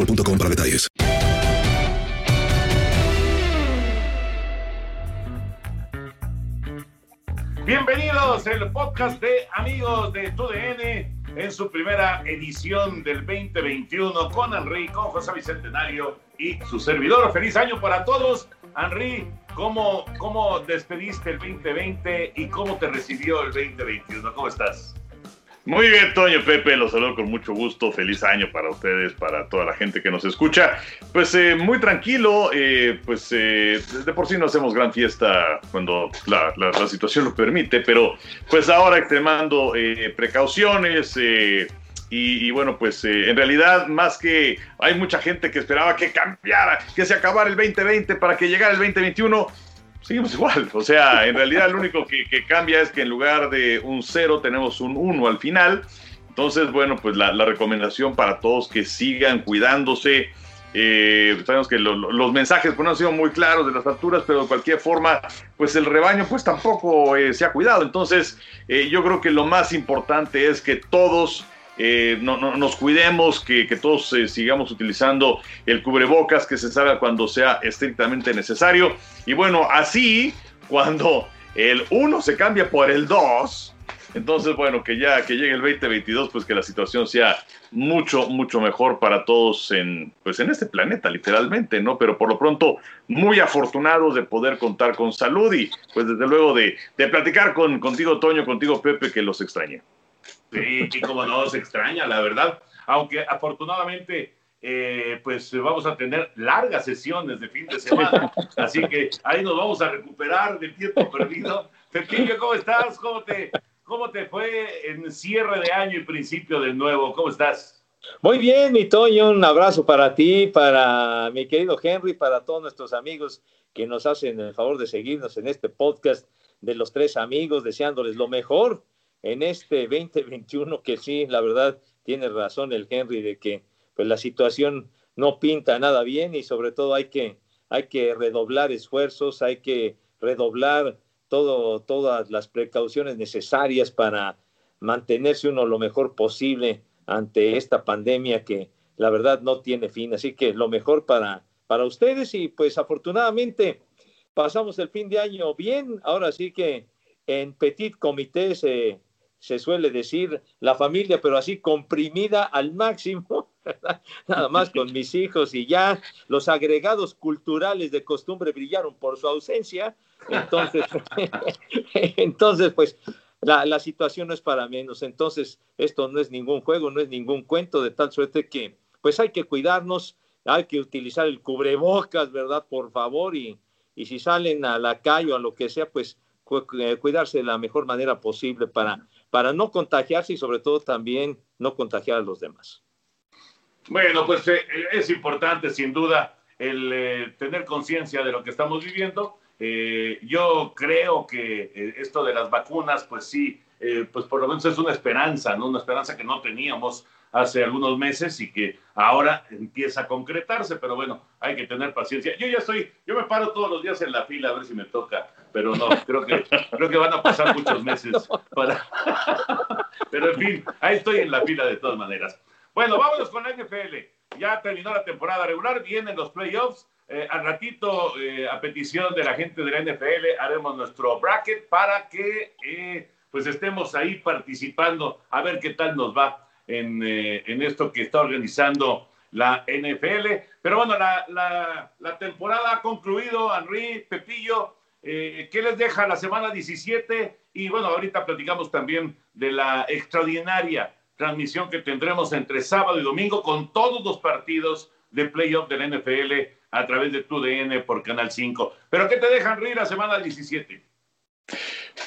boostmobile.com para detalles. Bienvenidos al podcast de Amigos de TUDN en su primera edición del 2021 con Henry, con José Bicentenario y su servidor. Feliz año para todos. Henry, ¿cómo, ¿cómo despediste el 2020 y cómo te recibió el 2021? ¿Cómo estás? Muy bien, Toño Pepe, los saludo con mucho gusto. Feliz año para ustedes, para toda la gente que nos escucha. Pues eh, muy tranquilo, eh, pues eh, de por sí no hacemos gran fiesta cuando la, la- la situación lo permite, pero pues ahora extremando eh, precauciones. eh, y, y bueno, pues eh, en realidad, más que hay mucha gente que esperaba que cambiara, que se acabara el 2020 para que llegara el 2021, seguimos igual. O sea, en realidad lo único que, cambia es que en lugar de un 0 tenemos un 1 al final. Entonces, bueno, pues la, recomendación para todos que sigan cuidándose. Eh, sabemos que lo- lo- los mensajes pues, no han sido muy claros de las alturas, pero de cualquier forma, pues el rebaño pues tampoco eh, se ha cuidado. Entonces, eh, yo creo que lo más importante es que todos eh, no, no- nos cuidemos, que, todos eh, sigamos utilizando el cubrebocas, que se salga cuando sea estrictamente necesario. Y bueno, así, cuando el 1 se cambia por el 2, entonces, bueno, que ya que llegue el 2022, pues que la situación sea mucho, mucho mejor para todos en, pues en este planeta, literalmente, ¿no? Pero por lo pronto, muy afortunados de poder contar con salud y, pues desde luego, de, de platicar con, contigo, Toño, contigo, Pepe, que los extrañé. Sí, y como no se extraña, la verdad. Aunque afortunadamente, eh, pues vamos a tener largas sesiones de fin de semana. Así que ahí nos vamos a recuperar del tiempo perdido. Pepillo, ¿cómo estás? ¿Cómo te, ¿Cómo te fue en cierre de año y principio del nuevo? ¿Cómo estás? Muy bien, mi Toño, un abrazo para ti, para mi querido Henry, para todos nuestros amigos que nos hacen el favor de seguirnos en este podcast de los tres amigos, deseándoles lo mejor en este 2021, que sí, la verdad, tiene razón el Henry de que pues la situación no pinta nada bien y sobre todo hay que, hay que redoblar esfuerzos, hay que redoblar todo, todas las precauciones necesarias para mantenerse uno lo mejor posible ante esta pandemia que la verdad no tiene fin. Así que lo mejor para, para ustedes y pues afortunadamente pasamos el fin de año bien. Ahora sí que en petit comité se, se suele decir la familia, pero así comprimida al máximo, ¿verdad? nada más con mis hijos y ya los agregados culturales de costumbre brillaron por su ausencia. Entonces, entonces pues la, la, situación no es para menos. Entonces, esto no es ningún juego, no es ningún cuento, de tal suerte que pues hay que cuidarnos, hay que utilizar el cubrebocas, ¿verdad? Por favor, y, y si salen a la calle o a lo que sea, pues eh, cuidarse de la mejor manera posible para, para no contagiarse y sobre todo también no contagiar a los demás. Bueno, pues eh, es importante sin duda el eh, tener conciencia de lo que estamos viviendo. yo creo que esto de las vacunas, pues sí, pues por lo menos es una esperanza, ¿no? Una esperanza que no teníamos hace algunos meses y que ahora empieza a concretarse, pero bueno, hay que tener paciencia. Yo ya estoy, yo me paro todos los días en la fila a ver si me toca, pero no, creo que, creo que van a pasar muchos meses para... pero en fin, ahí estoy en la fila de todas maneras. Bueno, vámonos con la NFL. Ya terminó la temporada regular, vienen los playoffs. Eh, al ratito, eh, a petición de la gente de la NFL, haremos nuestro bracket para que eh, pues estemos ahí participando, a ver qué tal nos va eh, en, esto que está organizando la NFL. Pero bueno, la, temporada ha concluido, Henry, Pepillo. Eh, ¿Qué les deja la semana 17? Y bueno, ahorita platicamos también de la extraordinaria transmisión que tendremos entre sábado y domingo con todos los partidos de playoff de la NFL a través de TUDN por Canal 5. ¿Pero qué te deja, Henry, la semana 17?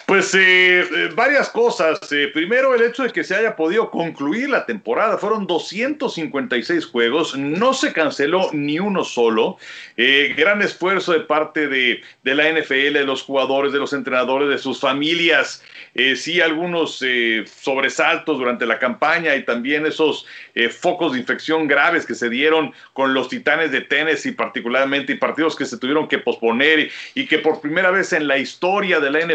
Pues eh, eh, varias cosas. Eh, primero, el hecho de que se haya podido concluir la temporada. Fueron 256 juegos, no se canceló ni uno solo. gran esfuerzo de parte de, la NFL, de los jugadores, de los entrenadores, de sus familias. sí, algunos sobresaltos durante la campaña y también esos focos de infección graves que se dieron con los titanes de Tennessee, particularmente, y partidos que se tuvieron que posponer y que por primera vez en la historia de la NFL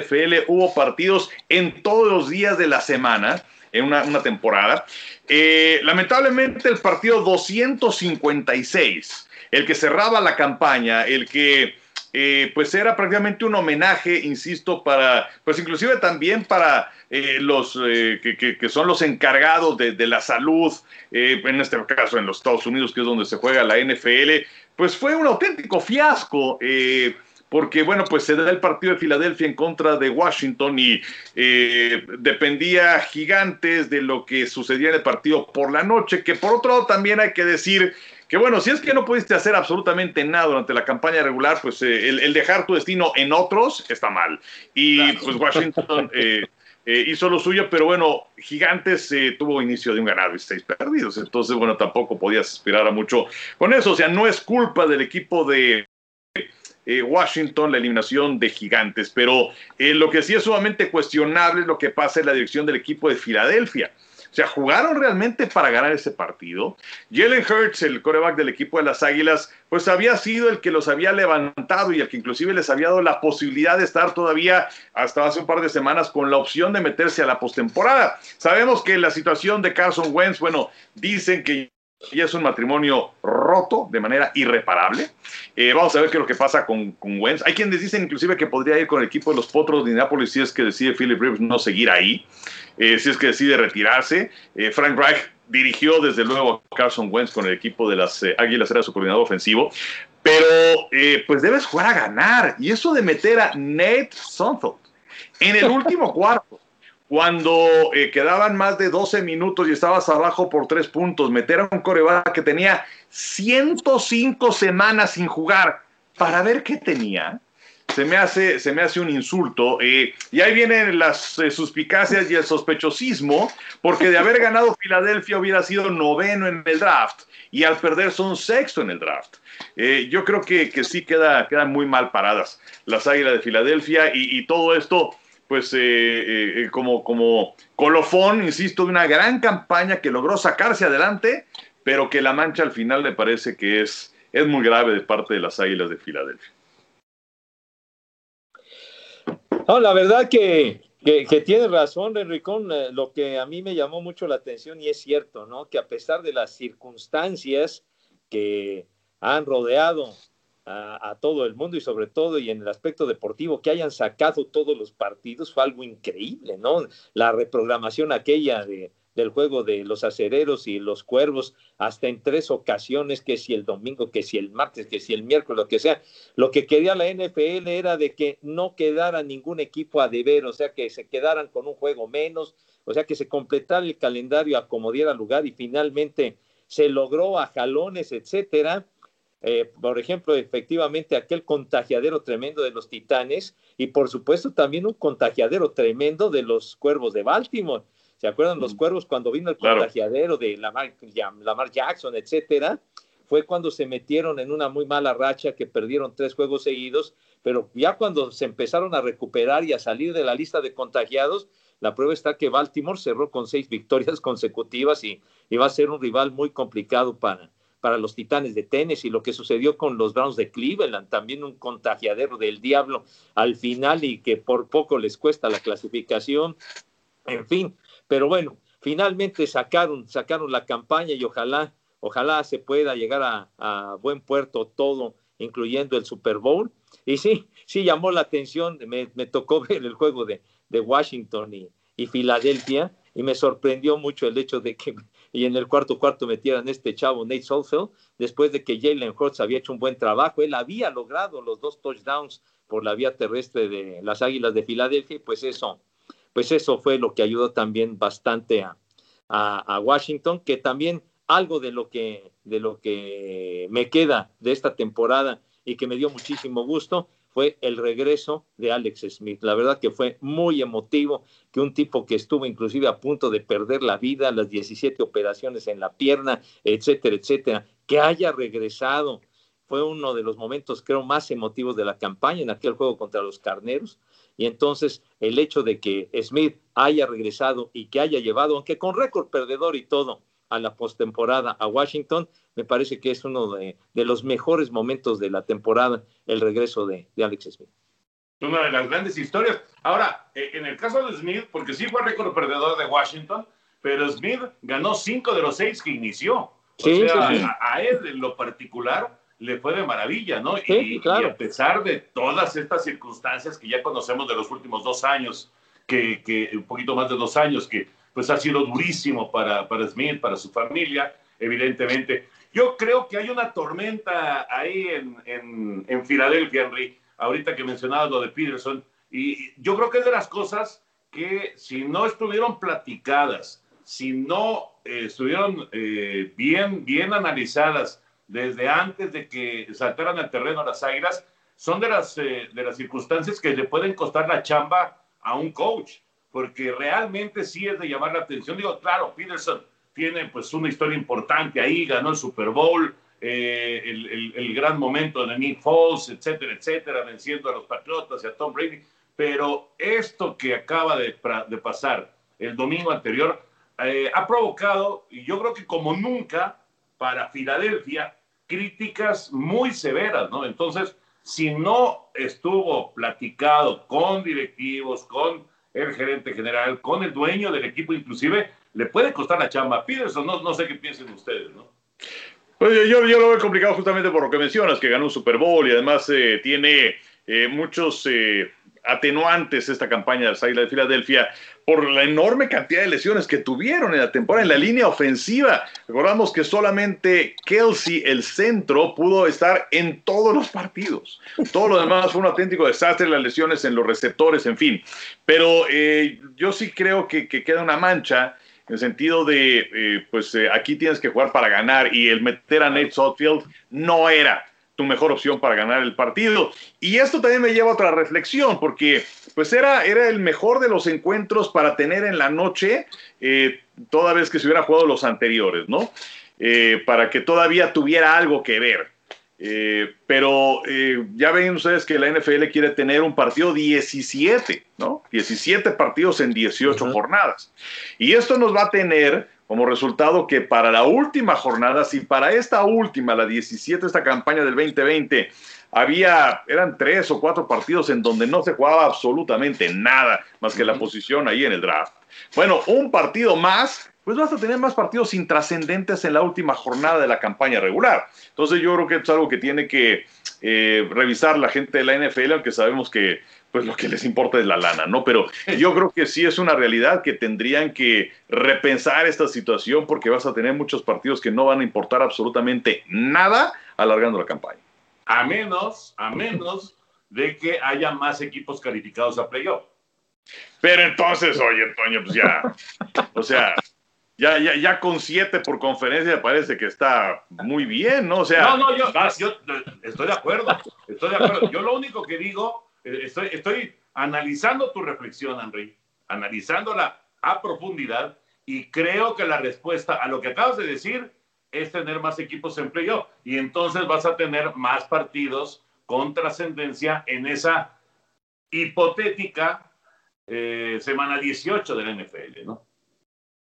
hubo partidos en todos los días de la semana, en una, temporada. Eh, lamentablemente el partido 256, el que cerraba la campaña, el que eh, pues era prácticamente un homenaje, insisto, para, pues inclusive también para eh, los que, son los encargados de la salud, en este caso en los Estados Unidos, que es donde se juega la NFL, pues fue un auténtico fiasco porque bueno, pues se da el partido de Filadelfia en contra de Washington y eh, dependía gigantes de lo que sucedía en el partido por la noche, que por otro lado también hay que decir que bueno, si es que no pudiste hacer absolutamente nada durante la campaña regular, pues eh, el, dejar tu destino en otros está mal. Y pues Washington... Eh, hizo lo suyo, pero bueno, Gigantes tuvo inicio de un ganado y seis perdidos, entonces bueno, tampoco podías aspirar a mucho con eso, o sea, no es culpa del equipo de eh, Washington, la eliminación de gigantes. Pero eh, lo que sí es sumamente cuestionable es lo que pasa en la dirección del equipo de Filadelfia. O sea, jugaron realmente para ganar ese partido. Jalen Hurts, el coreback del equipo de las Águilas, pues había sido el que los había levantado y el que inclusive les había dado la posibilidad de estar todavía hasta hace un par de semanas con la opción de meterse a la postemporada. Sabemos que la situación de Carson Wentz, bueno, dicen que y es un matrimonio roto de manera irreparable. Eh, vamos a ver qué es lo que pasa con, con Wentz. Hay quienes dicen inclusive que podría ir con el equipo de los Potros de Indianapolis si es que decide Philip Rivers no seguir ahí, eh, si es que decide retirarse. Eh, Frank Reich dirigió desde luego a Carson Wentz con el equipo de las Águilas, era su coordinador ofensivo. Pero pues debes jugar a ganar. Y eso de meter a Nate Sonfeld en el último cuarto cuando eh, quedaban más de 12 minutos y estabas abajo por tres puntos, meter a un coreback que tenía 105 semanas sin jugar para ver qué tenía, se me hace, se me hace un insulto. Eh, y ahí vienen las eh, suspicacias y el sospechosismo, porque de haber ganado Filadelfia hubiera sido noveno en el draft y al perder son sexto en el draft. yo creo que, que sí queda, quedan muy mal paradas las Águilas de Filadelfia y, y todo esto pues eh, eh, eh, como, como colofón, insisto, de una gran campaña que logró sacarse adelante, pero que la mancha al final me parece que es, es muy grave de parte de las Águilas de Filadelfia. No, la verdad que, que, que tiene razón, Enricón, lo que a mí me llamó mucho la atención y es cierto, ¿no? Que a pesar de las circunstancias que han rodeado a, todo el mundo y sobre todo y en el aspecto deportivo que hayan sacado todos los partidos fue algo increíble, ¿no? La reprogramación aquella de, del juego de los acereros y los cuervos hasta en tres ocasiones, que si el domingo, que si el martes, que si el miércoles, lo que sea. Lo que quería la NFL era de que no quedara ningún equipo a deber, o sea, que se quedaran con un juego menos, o sea, que se completara el calendario a como diera lugar y finalmente se logró a jalones, etcétera. Eh, por ejemplo, efectivamente, aquel contagiadero tremendo de los Titanes y por supuesto también un contagiadero tremendo de los Cuervos de Baltimore. ¿Se acuerdan los Cuervos cuando vino el contagiadero de Lamar, Lamar Jackson, etcétera? Fue cuando se metieron en una muy mala racha que perdieron tres juegos seguidos, pero ya cuando se empezaron a recuperar y a salir de la lista de contagiados, la prueba está que Baltimore cerró con seis victorias consecutivas y, y va a ser un rival muy complicado para, para los Titanes de Tennessee, lo que sucedió con los Browns de Cleveland, también un contagiadero del diablo al final y que por poco les cuesta la clasificación, en fin, pero bueno, finalmente sacaron, sacaron la campaña y ojalá, ojalá se pueda llegar a, buen puerto todo, incluyendo el Super Bowl. Y sí, sí llamó la atención, me, tocó ver el juego de, de Washington y, y Filadelfia, y me sorprendió mucho el hecho de que y en el cuarto cuarto metieran este chavo Nate Solfeld, después de que Jalen Hurts había hecho un buen trabajo, él había logrado los dos touchdowns por la vía terrestre de las Águilas de Filadelfia, pues eso, pues eso fue lo que ayudó también bastante a, a, Washington, que también algo de lo que de lo que me queda de esta temporada y que me dio muchísimo gusto fue el regreso de Alex Smith. La verdad que fue muy emotivo que un tipo que estuvo inclusive a punto de perder la vida, las 17 operaciones en la pierna, etcétera, etcétera, que haya regresado. Fue uno de los momentos, creo, más emotivos de la campaña en aquel juego contra los Carneros. Y entonces el hecho de que Smith haya regresado y que haya llevado, aunque con récord perdedor y todo, a la postemporada a Washington, me parece que es uno de, los mejores momentos de la temporada, el regreso de, Alex Smith. Una de las grandes historias. Ahora, eh, en el caso de Smith, porque sí fue récord perdedor de Washington, pero Smith ganó cinco de los seis que inició. O sea, A, él en lo particular le fue de maravilla, ¿no? y, a pesar de todas estas circunstancias que ya conocemos de los últimos dos años, que, que un poquito más de dos años, que pues ha sido durísimo para, Smith, para su familia, evidentemente. Yo creo que hay una tormenta ahí en, en, Filadelfia, Henry, ahorita que mencionabas lo de Peterson, y yo creo que es de las cosas que si no estuvieron platicadas, si no eh, estuvieron eh, bien, bien analizadas desde antes de que saltaran al terreno las águilas, son de las, eh, de las circunstancias que le pueden costar la chamba a un coach porque realmente sí es de llamar la atención. Digo, claro, Peterson tiene pues una historia importante ahí, ganó el Super Bowl, eh, el, gran momento de Nick Foles, etcétera, etcétera, venciendo a los Patriotas y a Tom Brady, pero esto que acaba de, pasar el domingo anterior eh, ha provocado, y yo creo que como nunca, para Filadelfia, críticas muy severas, ¿no? Entonces, si no estuvo platicado con directivos, con el gerente general, con el dueño del equipo inclusive, le puede costar la chamba. Peterson, no, no sé qué piensen ustedes, ¿no? Pues yo, yo, lo veo complicado justamente por lo que mencionas, que ganó un Super Bowl y además eh, tiene eh, muchos eh, atenuantes esta campaña de las Águilas de Filadelfia por la enorme cantidad de lesiones que tuvieron en la temporada en la línea ofensiva. Recordamos que solamente Kelsey, el centro, pudo estar en todos los partidos. Todo lo demás fue un auténtico desastre, las lesiones en los receptores, en fin. Pero eh, yo sí creo que, queda una mancha en el sentido de, eh, pues eh, aquí tienes que jugar para ganar y el meter a Nate Sotfield no era tu mejor opción para ganar el partido. Y esto también me lleva a otra reflexión, porque pues era, era el mejor de los encuentros para tener en la noche, eh, toda vez que se hubiera jugado los anteriores, ¿no? Eh, para que todavía tuviera algo que ver. Eh, pero ya ven ustedes que la NFL quiere tener un partido 17, ¿no? 17 partidos en 18 jornadas. Y esto nos va a tener como resultado que para la última jornada, si para esta última, la 17, esta campaña del 2020, había, eran tres o cuatro partidos en donde no se jugaba absolutamente nada más que la posición ahí en el draft. Bueno, un partido más, pues vas a tener más partidos intrascendentes en la última jornada de la campaña regular. Entonces yo creo que es algo que tiene que eh, revisar la gente de la NFL, aunque sabemos que pues lo que les importa es la lana, ¿no? Pero yo creo que sí es una realidad que tendrían que repensar esta situación porque vas a tener muchos partidos que no van a importar absolutamente nada alargando la campaña. A menos, a menos de que haya más equipos calificados a playoff. Pero entonces, oye, Toño, pues ya, o sea, ya, ya, ya con siete por conferencia parece que está muy bien, ¿no? O sea, no, no, yo, yo estoy de acuerdo, estoy de acuerdo. Yo lo único que digo, estoy, estoy analizando tu reflexión, Henry, analizándola a profundidad y creo que la respuesta a lo que acabas de decir es tener más equipos en playoff y entonces vas a tener más partidos con trascendencia en esa hipotética eh, semana 18 del NFL, ¿no?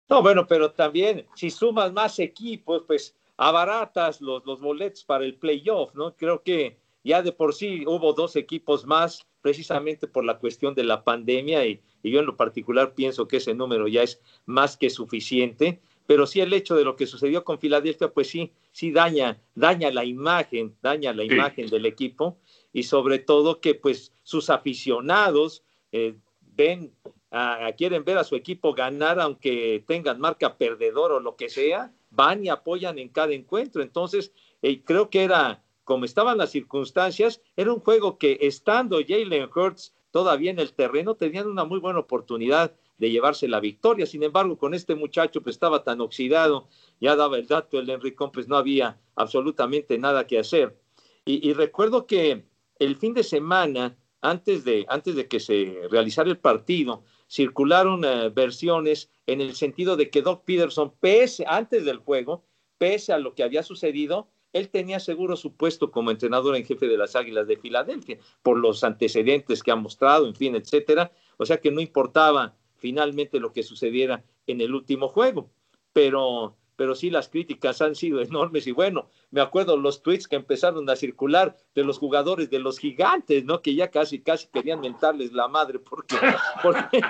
No, bueno, pero también si sumas más equipos, pues abaratas los, los boletos para el playoff, ¿no? Creo que ya de por sí hubo dos equipos más, precisamente por la cuestión de la pandemia, y, y, yo en lo particular pienso que ese número ya es más que suficiente, pero sí el hecho de lo que sucedió con Filadelfia, pues sí, sí daña, daña la imagen, daña la sí. imagen del equipo, y sobre todo que pues sus aficionados eh, ven a, quieren ver a su equipo ganar aunque tengan marca perdedor o lo que sea, van y apoyan en cada encuentro. Entonces, eh, creo que era, como estaban las circunstancias, era un juego que estando Jalen Hurts todavía en el terreno, tenían una muy buena oportunidad de llevarse la victoria. Sin embargo, con este muchacho pues estaba tan oxidado, ya daba el dato, el Enrique pues no había absolutamente nada que hacer. Y, recuerdo que el fin de semana, antes de, antes de que se realizara el partido, circularon uh, versiones en el sentido de que Doc Peterson, pese antes del juego, pese a lo que había sucedido, él tenía seguro su puesto como entrenador en jefe de las Águilas de Filadelfia, por los antecedentes que ha mostrado, en fin, etcétera. O sea que no importaba finalmente lo que sucediera en el último juego. Pero, pero sí las críticas han sido enormes y bueno, me acuerdo los tweets que empezaron a circular de los jugadores de los gigantes, ¿no? Que ya casi, casi querían mentarles la madre porque, porque,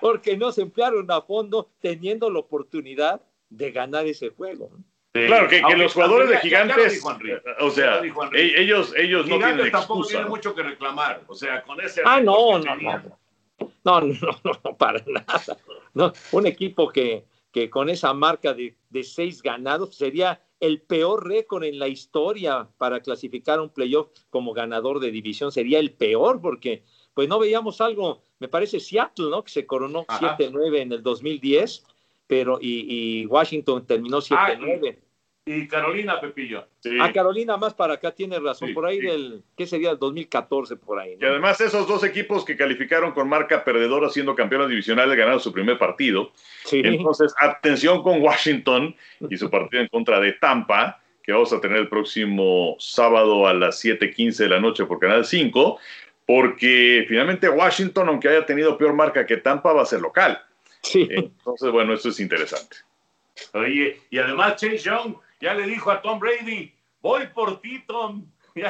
porque, no se emplearon a fondo teniendo la oportunidad de ganar ese juego. ¿no? Sí. Claro, que, que los jugadores de gigantes, o sea, ellos, ellos no gigantes tienen tampoco excusa. tienen mucho que reclamar, o sea, con ese... Ah, no, no, no, no, no, no, no, para nada. No, un equipo que, que con esa marca de, de seis ganados sería el peor récord en la historia para clasificar un playoff como ganador de división, sería el peor porque pues no veíamos algo, me parece Seattle, ¿no? Que se coronó 7-9 en el 2010 pero y, y Washington terminó 7-9. Ah, y, y, Carolina, Pepillo. Sí. A Carolina más para acá tiene razón, sí, por ahí sí. del, ¿qué sería? El 2014, por ahí. ¿no? Y además esos dos equipos que calificaron con marca perdedora siendo campeones divisionales ganaron su primer partido. Entonces, atención con Washington y su partido en contra de Tampa, que vamos a tener el próximo sábado a las 7:15 de la noche por Canal 5, porque finalmente Washington, aunque haya tenido peor marca que Tampa, va a ser local. Sí. Entonces, bueno, esto es interesante. Oye, y además Chase Young ya le dijo a Tom Brady, voy por ti, Tom.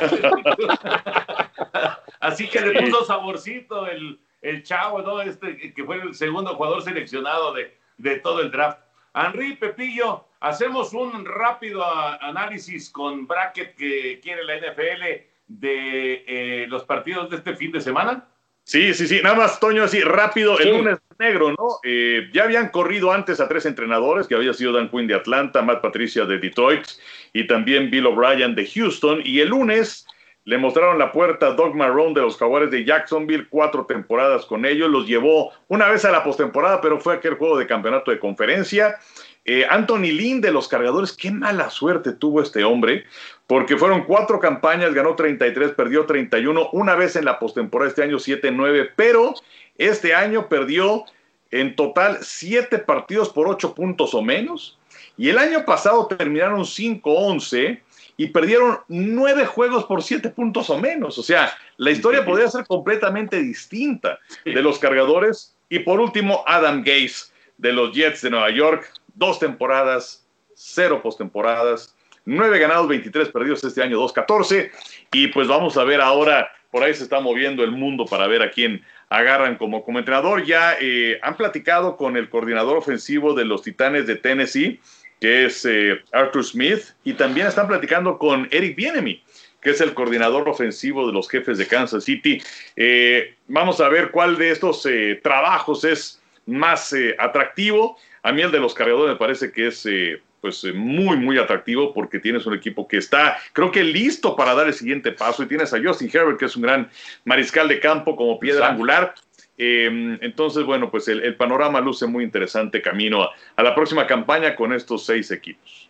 Así que le puso saborcito el, el chavo, ¿no? Este, que fue el segundo jugador seleccionado de, de todo el draft. Henry Pepillo, hacemos un rápido análisis con bracket que quiere la NFL de eh, los partidos de este fin de semana. Sí, sí, sí. Nada más, Toño, así rápido. El lunes negro, ¿no? Eh, ya habían corrido antes a tres entrenadores, que había sido Dan Quinn de Atlanta, Matt Patricia de Detroit y también Bill O'Brien de Houston. Y el lunes le mostraron la puerta a Doug Marrone de los Jaguares de Jacksonville, cuatro temporadas con ellos. Los llevó una vez a la postemporada, pero fue aquel juego de campeonato de conferencia. Eh, Anthony Lynn de los cargadores, qué mala suerte tuvo este hombre, porque fueron cuatro campañas, ganó 33, perdió 31, una vez en la postemporada este año 7-9, pero este año perdió en total siete partidos por ocho puntos o menos, y el año pasado terminaron 5-11 y perdieron nueve juegos por siete puntos o menos, o sea, la historia podría ser completamente distinta de los cargadores, y por último, Adam Gase de los Jets de Nueva York, dos temporadas, cero postemporadas, nueve ganados, 23 perdidos este año, 2-14. Y pues vamos a ver ahora, por ahí se está moviendo el mundo para ver a quién agarran como, como entrenador. Ya eh, han platicado con el coordinador ofensivo de los Titanes de Tennessee, que es eh, Arthur Smith, y también están platicando con Eric Bienemy, que es el coordinador ofensivo de los jefes de Kansas City. Eh, vamos a ver cuál de estos trabajos es más atractivo. A mí el de los cargadores me parece que es eh, pues eh, muy, muy atractivo porque tienes un equipo que está, creo que listo para dar el siguiente paso y tienes a Justin Herbert, que es un gran mariscal de campo como piedra Exacto. angular. Eh, entonces, bueno, pues el, el, panorama luce muy interesante camino a, a la próxima campaña con estos seis equipos.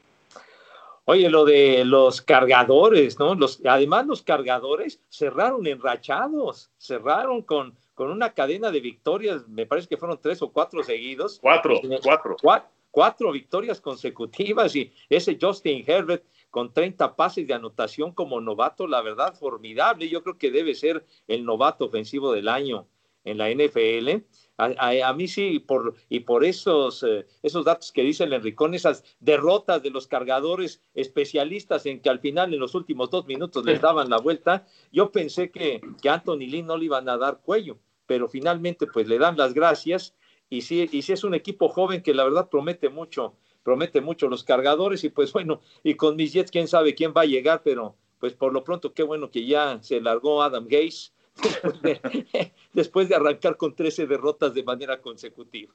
Oye, lo de los cargadores, ¿no? Los, además, los cargadores cerraron enrachados, cerraron con, con una cadena de victorias, me parece que fueron tres o cuatro seguidos. Cuatro, cuatro. Cuatro, cuatro victorias consecutivas y ese Justin Herbert con 30 pases de anotación como novato, la verdad, formidable. Yo creo que debe ser el novato ofensivo del año en la NFL. A, a, a mí sí, por, y por esos, eh, esos datos que dice el Enricón, esas derrotas de los cargadores especialistas en que al final, en los últimos dos minutos, les daban la vuelta, yo pensé que, que Anthony Lynn no le iban a dar cuello, pero finalmente pues le dan las gracias y sí, y sí es un equipo joven que la verdad promete mucho, promete mucho los cargadores y pues bueno, y con mis Jets quién sabe quién va a llegar, pero pues por lo pronto qué bueno que ya se largó Adam Gaze después de, arrancar con 13 derrotas de manera consecutiva.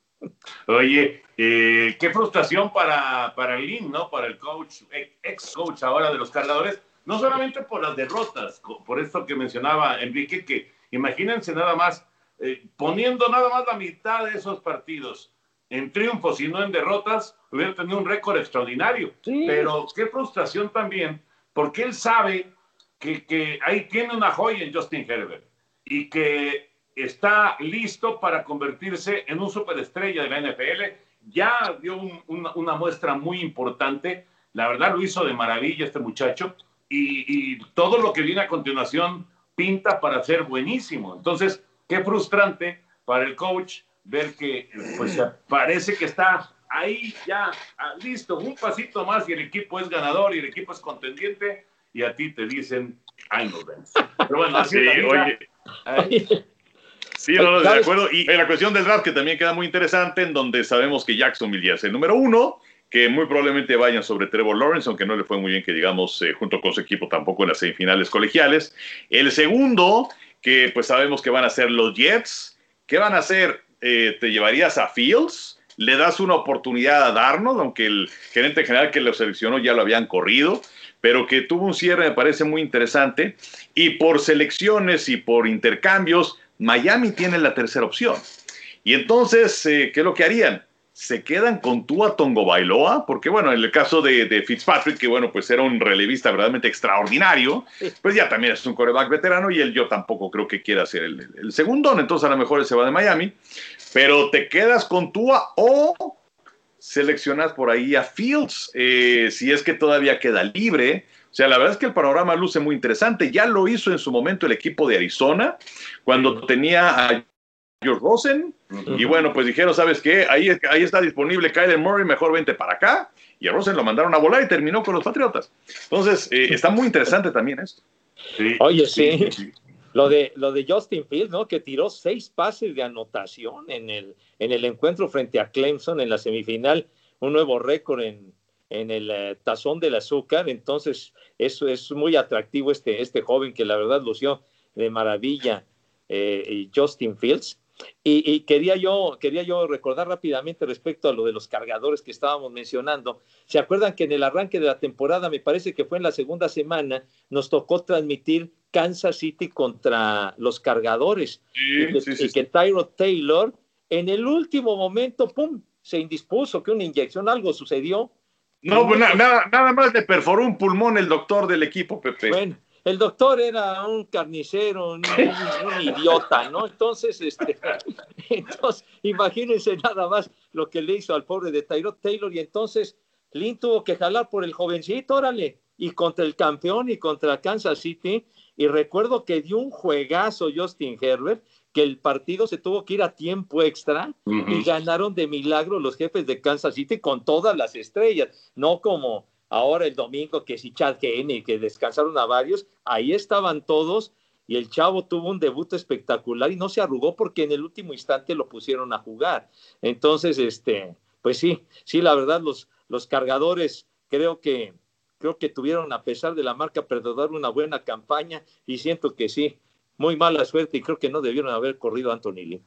Oye, eh, qué frustración para, para Lynn, ¿no? Para el coach, ex coach ahora de los cargadores, no solamente por las derrotas, por esto que mencionaba Enrique, que imagínense nada más, eh, poniendo nada más la mitad de esos partidos en triunfos y no en derrotas, hubiera tenido un récord extraordinario. Sí. Pero qué frustración también, porque él sabe que, que ahí tiene una joya en Justin Herbert y que está listo para convertirse en un superestrella de la NFL. Ya dio un, una, una, muestra muy importante. La verdad lo hizo de maravilla este muchacho y, y, todo lo que viene a continuación pinta para ser buenísimo. Entonces, qué frustrante para el coach ver que pues parece que está ahí ya listo, un pasito más y el equipo es ganador y el equipo es contendiente y a ti te dicen, ay, nos vemos. Pero bueno, así sí, es oye. Sí, no, no, de acuerdo. Y la cuestión del draft que también queda muy interesante, en donde sabemos que Jacksonville ya es el número uno, que muy probablemente vayan sobre Trevor Lawrence, aunque no le fue muy bien que digamos eh, junto con su equipo tampoco en las semifinales colegiales. El segundo, que pues sabemos que van a ser los Jets. ¿Qué van a hacer? Eh, ¿Te llevarías a Fields? ¿Le das una oportunidad a Darnold? Aunque el gerente general que lo seleccionó ya lo habían corrido pero que tuvo un cierre, me parece muy interesante. Y por selecciones y por intercambios, Miami tiene la tercera opción. Y entonces, eh, ¿qué es lo que harían? Se quedan con Tua Tongo Bailoa, porque bueno, en el caso de, de, Fitzpatrick, que bueno, pues era un relevista verdaderamente extraordinario, pues ya también es un coreback veterano y él yo tampoco creo que quiera ser el, el segundo, entonces a lo mejor él se va de Miami, pero te quedas con Tua o seleccionas por ahí a Fields, eh, si es que todavía queda libre. O sea, la verdad es que el panorama luce muy interesante. Ya lo hizo en su momento el equipo de Arizona, cuando tenía a George Rosen. Uh -huh. Y bueno, pues dijeron, ¿sabes qué? Ahí, ahí está disponible Kyler Murray, mejor vente para acá. Y a Rosen lo mandaron a volar y terminó con los Patriotas. Entonces, eh, está muy interesante también esto. Sí, Oye, sí. sí, sí. Lo de, lo de Justin Fields, ¿no? Que tiró seis pases de anotación en el, en el encuentro frente a Clemson en la semifinal, un nuevo récord en, en el uh, tazón del azúcar. Entonces, eso es muy atractivo este, este joven que la verdad lució de maravilla, eh, Justin Fields. Y, y, quería, yo, quería yo recordar rápidamente respecto a lo de los cargadores que estábamos mencionando. ¿Se acuerdan que en el arranque de la temporada, me parece que fue en la segunda semana, nos tocó transmitir Kansas City contra los cargadores? Sí, y, que, sí, sí, y que Tyrod Taylor, en el último momento, ¡pum! se indispuso, que una inyección, algo sucedió. No, pues na, nada, nada más le perforó un pulmón el doctor del equipo, Pepe. Bueno, el doctor era un carnicero, un, un, un idiota, ¿no? Entonces, este, entonces, imagínense nada más lo que le hizo al pobre de Tyrod Taylor y entonces Lynn tuvo que jalar por el jovencito, órale, y contra el campeón y contra Kansas City. Y recuerdo que dio un juegazo Justin Herbert, que el partido se tuvo que ir a tiempo extra uh -huh. y ganaron de milagro los jefes de Kansas City con todas las estrellas, no como ahora el domingo que si Chad que descansaron a varios, ahí estaban todos y el chavo tuvo un debut espectacular y no se arrugó porque en el último instante lo pusieron a jugar. Entonces, este, pues sí, sí, la verdad, los, los cargadores creo que, creo que tuvieron, a pesar de la marca perdedora, una buena campaña y siento que sí, muy mala suerte y creo que no debieron haber corrido a Anthony Lee.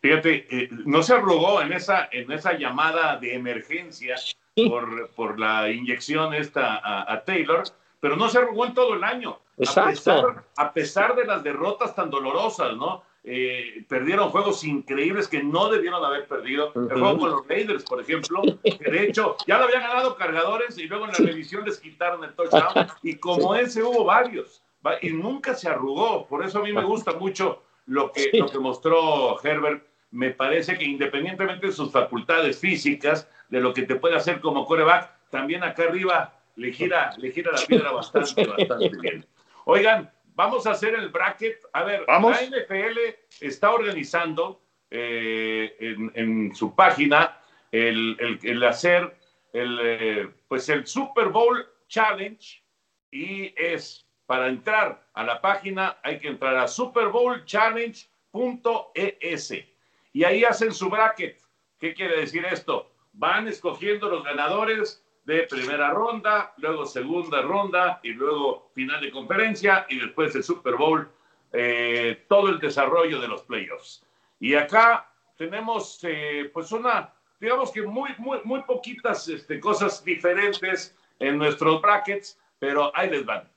Fíjate, eh, no se arrugó en esa, en esa llamada de emergencia. Por, por, la inyección esta a, a, Taylor, pero no se arrugó en todo el año. Exacto. A pesar, a pesar de las derrotas tan dolorosas, ¿no? eh, perdieron juegos increíbles que no debieron haber perdido. El juego con los Raiders, por ejemplo, que de hecho ya lo habían ganado cargadores y luego en la revisión les quitaron el touchdown. Y como ese hubo varios. Y nunca se arrugó. Por eso a mí me gusta mucho lo que, lo que mostró Herbert. Me parece que independientemente de sus facultades físicas, de lo que te puede hacer como coreback, también acá arriba le gira, le gira la piedra bastante, bastante bien. Oigan, vamos a hacer el bracket. A ver, la NFL está organizando eh, en, su página el, hacer el, eh, pues el Super Bowl Challenge y es para entrar a la página hay que entrar a superbowlchallenge.es y ahí hacen su bracket. ¿Qué quiere decir esto? Van escogiendo los ganadores de primera ronda, luego segunda ronda y luego final de conferencia y después el Super Bowl, eh, todo el desarrollo de los playoffs. Y acá tenemos eh, pues una, digamos que muy, muy, muy poquitas este, cosas diferentes en nuestros brackets, pero ahí les van.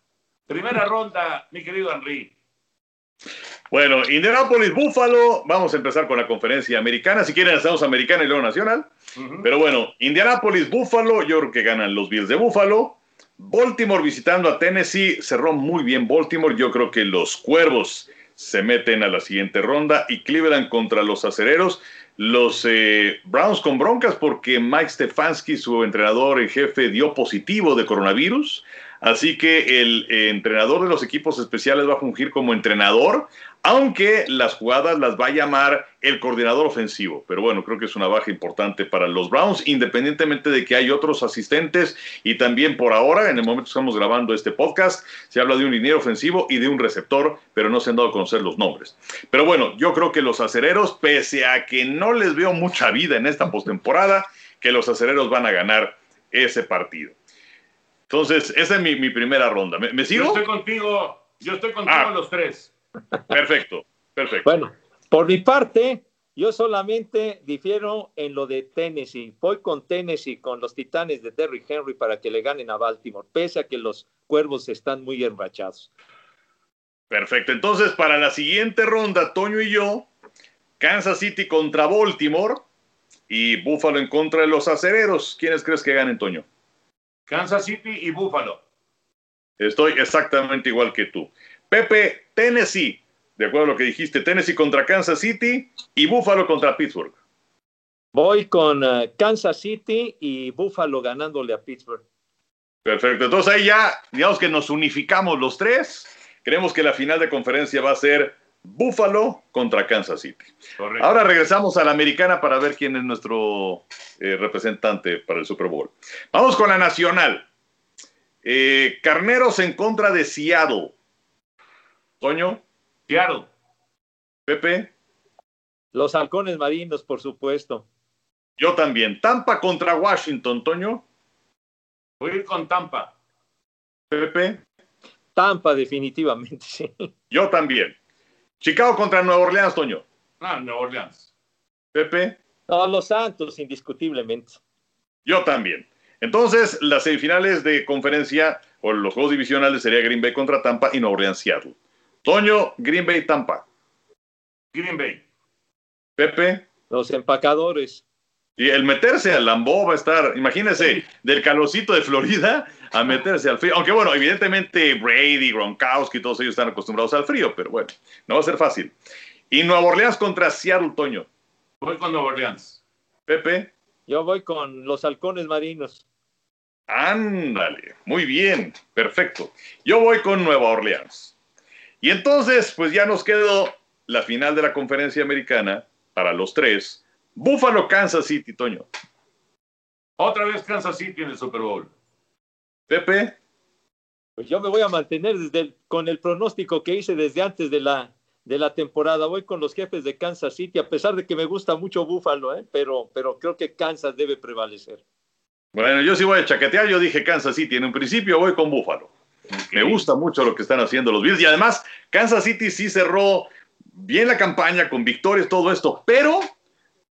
Primera ronda, mi querido Henry. Bueno, Indianapolis, Buffalo. Vamos a empezar con la conferencia americana. Si quieren, hacemos americana y luego nacional. Pero bueno, Indianapolis, Buffalo. Yo creo que ganan los Bills de Buffalo. Baltimore visitando a Tennessee. Cerró muy bien Baltimore. Yo creo que los Cuervos se meten a la siguiente ronda. Y Cleveland contra los Acereros. Los eh, Browns con broncas porque Mike Stefanski, su entrenador en jefe, dio positivo de coronavirus. Así que el eh, entrenador de los equipos especiales va a fungir como entrenador, aunque las jugadas las va a llamar el coordinador ofensivo. Pero bueno, creo que es una baja importante para los Browns, independientemente de que hay otros asistentes y también por ahora, en el momento que estamos grabando este podcast, se habla de un liniero ofensivo y de un receptor, pero no se han dado a conocer los nombres. Pero bueno, yo creo que los acereros, pese a que no les veo mucha vida en esta postemporada, que los acereros van a ganar ese partido. Entonces, esa es mi, primera ronda. ¿Me, sigo? Yo estoy contigo, yo estoy contigo ah. los tres. Perfecto, perfecto. Bueno, por mi parte, yo solamente difiero en lo de Tennessee. Voy con Tennessee, con los Titanes de Terry Henry para que le ganen a Baltimore, pese a que los Cuervos están muy enrachados. Perfecto. Entonces, para la siguiente ronda, Toño y yo, Kansas City contra Baltimore y Buffalo en contra de los acereros. ¿Quiénes crees que ganen, Toño? Kansas City y Buffalo. Estoy exactamente igual que tú. Pepe, Tennessee. De acuerdo a lo que dijiste, Tennessee contra Kansas City y Buffalo contra Pittsburgh. Voy con eh, Kansas City y Buffalo ganándole a Pittsburgh. Perfecto. Entonces ahí ya, digamos que nos unificamos los tres. Creemos que la final de conferencia va a ser Buffalo contra Kansas City. Ahora regresamos a la americana para ver quién es nuestro eh, representante para el Super Bowl. Vamos con la nacional. Eh, Carneros en contra de Seattle. Toño. Seattle. Pepe. Los halcones marinos, por supuesto. Yo también. Tampa contra Washington, Toño. Voy a ir con Tampa. Pepe. Tampa, definitivamente, sí. Yo también. Chicago contra Nueva Orleans, Toño. Ah, Nueva Orleans. Pepe. No, los Santos, indiscutiblemente. Yo también. Entonces, las semifinales de conferencia o los juegos divisionales sería Green Bay contra Tampa y Nueva Orleans Seattle. Toño, Green Bay, Tampa. Green Bay. Pepe. Los empacadores. Y el meterse al Lambo va a estar, imagínense, del calocito de Florida a meterse al frío. Aunque bueno, evidentemente Brady, Gronkowski, todos ellos están acostumbrados al frío, pero bueno, no va a ser fácil. Y Nueva Orleans contra Seattle, Toño. Voy con Nueva Orleans. Pepe. Yo voy con los halcones marinos. Ándale, muy bien, perfecto. Yo voy con Nueva Orleans. Y entonces, pues ya nos quedó la final de la conferencia americana para los tres Buffalo, Kansas City, Toño. Otra vez Kansas City en el Super Bowl. Pepe. Pues yo me voy a mantener desde con el pronóstico que hice desde antes de la, de la temporada. Voy con los jefes de Kansas City, a pesar de que me gusta mucho Buffalo, ¿eh? pero, pero creo que Kansas debe prevalecer. Bueno, yo sí voy a chaquetear. Yo dije Kansas City. En un principio voy con Buffalo. Me gusta mucho lo que están haciendo los Bills. Y además, Kansas City sí cerró bien la campaña con victorias, todo esto. Pero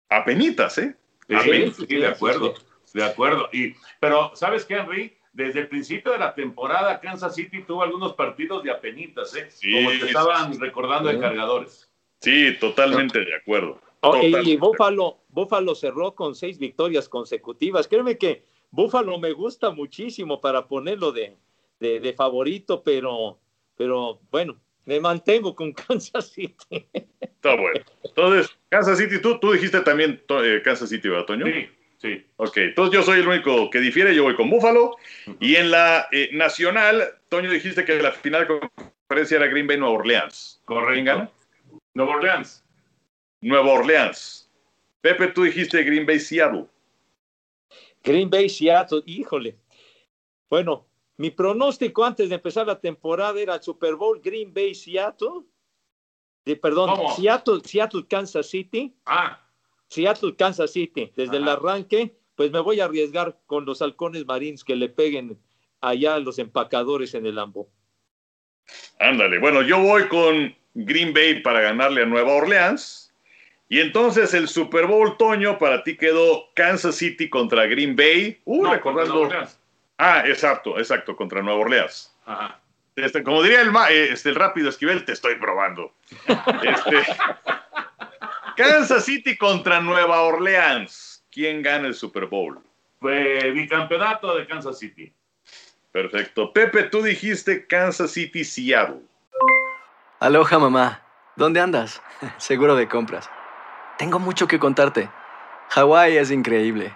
Apenitas, ¿eh? Sí, de acuerdo, de acuerdo. Y, pero, ¿sabes qué, Henry? Desde el principio de la temporada, Kansas City tuvo algunos partidos de apenitas, ¿eh? Como te estaban recordando de cargadores. Sí, totalmente de acuerdo. Oh, y Buffalo, Buffalo cerró con seis victorias consecutivas. Créeme que Buffalo me gusta muchísimo para ponerlo de, de, favorito, pero, pero bueno, me mantengo con Kansas City. Está bueno. Entonces, Kansas City, tú, tú dijiste también eh, Kansas City, ¿verdad, Toño? Sí, sí. Ok, entonces yo soy el único que difiere, yo voy con Buffalo. Y en la eh, nacional, Toño, dijiste que la final de conferencia era Green Bay Nueva Orleans. Correcto. ¿Quién gana? Nueva Orleans. Nueva Orleans. Pepe, tú dijiste Green Bay Seattle. Green Bay Seattle, híjole. Bueno, mi pronóstico antes de empezar la temporada era Super Bowl Green Bay Seattle. De, perdón, Seattle, Seattle, Kansas City. Ah. Seattle, Kansas City. Desde el arranque, pues me voy a arriesgar con los halcones marines que le peguen allá a los empacadores en el Lambo. Ándale, bueno, yo voy con Green Bay para ganarle a Nueva Orleans. Y entonces el Super Bowl Toño para ti quedó Kansas City contra Green Bay. Uh, recordando. Ah, exacto, exacto, contra Nueva Orleans. Ajá. Este, como diría el, eh, este, el rápido Esquivel, te estoy probando. Este, Kansas City contra Nueva Orleans. ¿Quién gana el Super Bowl? Fue bicampeonato de Kansas City. Perfecto. Pepe, tú dijiste Kansas City, Seattle. Aloha, mamá. ¿Dónde andas? Seguro de compras. Tengo mucho que contarte. Hawái es increíble.